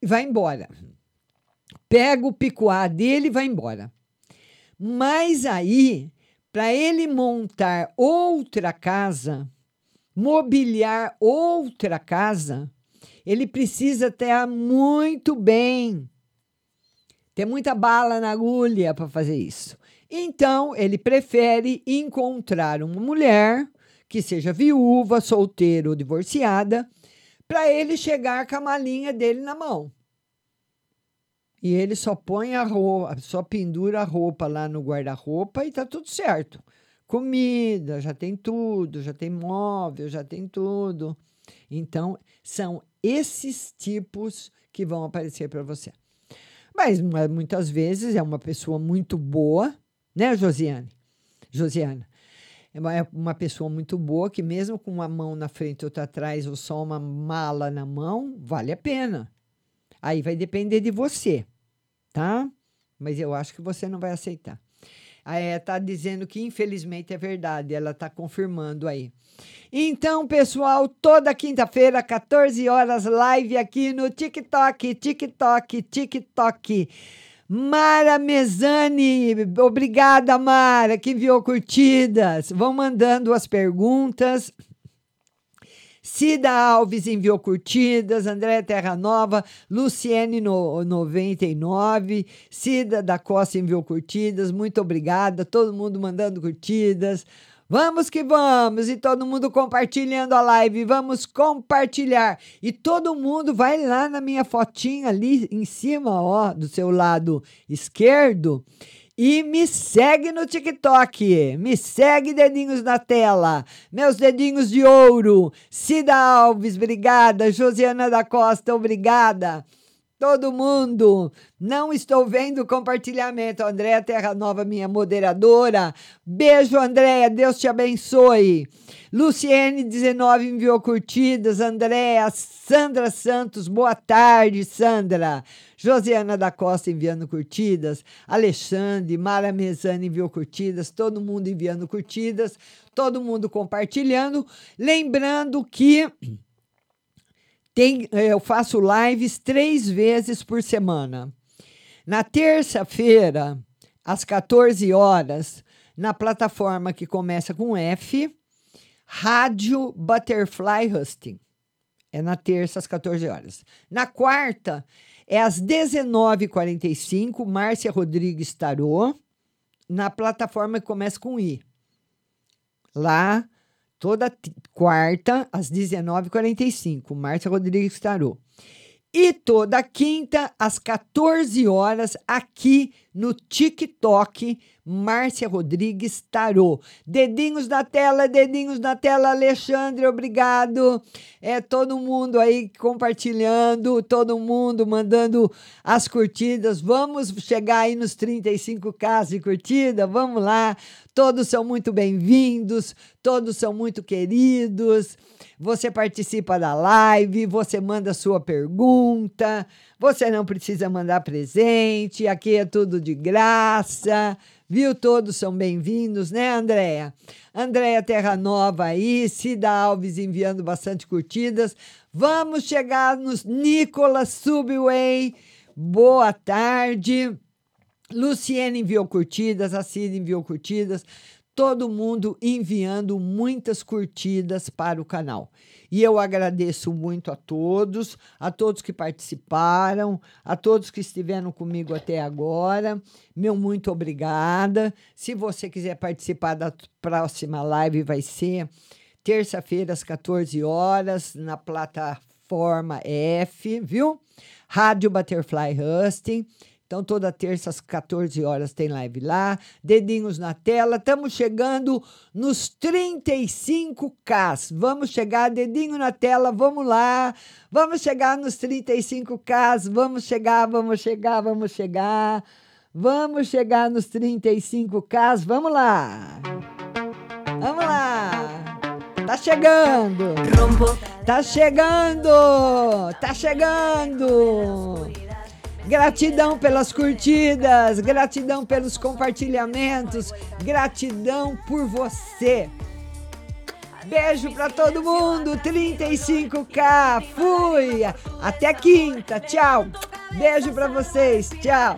Speaker 8: vai embora. Pega o picuá dele e vai embora. Mas aí, para ele montar outra casa, mobiliar outra casa, ele precisa ter muito bem, ter muita bala na agulha para fazer isso. Então, ele prefere encontrar uma mulher que seja viúva, solteira ou divorciada, para ele chegar com a malinha dele na mão. E ele só põe a roupa, só pendura a roupa lá no guarda-roupa e tá tudo certo. Comida, já tem tudo, já tem móvel, já tem tudo. Então, são esses tipos que vão aparecer para você. Mas muitas vezes é uma pessoa muito boa, né, Josiane? Josiana? É uma pessoa muito boa que mesmo com uma mão na frente e outra atrás ou só uma mala na mão, vale a pena. Aí vai depender de você, tá? Mas eu acho que você não vai aceitar. É, tá dizendo que infelizmente é verdade, ela tá confirmando aí. Então, pessoal, toda quinta-feira, 14 horas, live aqui no TikTok, TikTok, TikTok. Mara Mesani, obrigada, Mara, que enviou curtidas. Vão mandando as perguntas. Cida Alves enviou curtidas, André Terra Nova, Luciene no, 99, Cida da Costa enviou curtidas, muito obrigada, todo mundo mandando curtidas. Vamos que vamos! E todo mundo compartilhando a live. Vamos compartilhar. E todo mundo vai lá na minha fotinha ali em cima, ó, do seu lado esquerdo. E me segue no TikTok. Me segue, dedinhos na tela. Meus dedinhos de ouro. Cida Alves, obrigada. Josiana da Costa, obrigada. Todo mundo. Não estou vendo o compartilhamento. Andréa Terra Nova, minha moderadora. Beijo, Andréa. Deus te abençoe. Luciene 19 enviou curtidas. Andréa, Sandra Santos, boa tarde, Sandra. Josiana da Costa enviando curtidas. Alexandre, Mara Mesani enviou curtidas. Todo mundo enviando curtidas. Todo mundo compartilhando. Lembrando que tem, eh, eu faço lives três vezes por semana. Na terça-feira, às 14 horas, na plataforma que começa com F, Rádio Butterfly Husting. É na terça, às 14 horas. Na quarta, é às 19h45, Márcia Rodrigues Tarô, na plataforma que começa com I. Lá, toda quarta, às 19h45, Márcia Rodrigues Tarô. E toda quinta, às 14 horas, aqui no TikTok, Márcia Rodrigues Tarô. Dedinhos na tela, dedinhos na tela, Alexandre, obrigado. É todo mundo aí compartilhando, todo mundo mandando as curtidas. Vamos chegar aí nos 35k de curtida, vamos lá. Todos são muito bem-vindos, todos são muito queridos. Você participa da live, você manda sua pergunta, você não precisa mandar presente, aqui é tudo de graça, viu? Todos são bem-vindos, né, Andréia? Andréia Terra Nova aí, Cida Alves enviando bastante curtidas. Vamos chegar nos Nicolas Subway. Boa tarde. Luciene enviou curtidas, a Cida enviou curtidas todo mundo enviando muitas curtidas para o canal. E eu agradeço muito a todos, a todos que participaram, a todos que estiveram comigo até agora. Meu muito obrigada. Se você quiser participar da próxima live, vai ser terça-feira às 14 horas na plataforma F, viu? Rádio Butterfly Husting. Então, toda terça às 14 horas tem live lá. Dedinhos na tela. Estamos chegando nos 35K. Vamos chegar, dedinho na tela, vamos lá. Vamos chegar nos 35K. Vamos chegar, vamos chegar, vamos chegar. Vamos chegar nos 35K. Vamos lá. Vamos lá. Tá chegando. Tá chegando. Tá chegando. Gratidão pelas curtidas, gratidão pelos compartilhamentos, gratidão por você. Beijo para todo mundo, 35k. Fui. Até quinta. Tchau. Beijo para vocês. Tchau.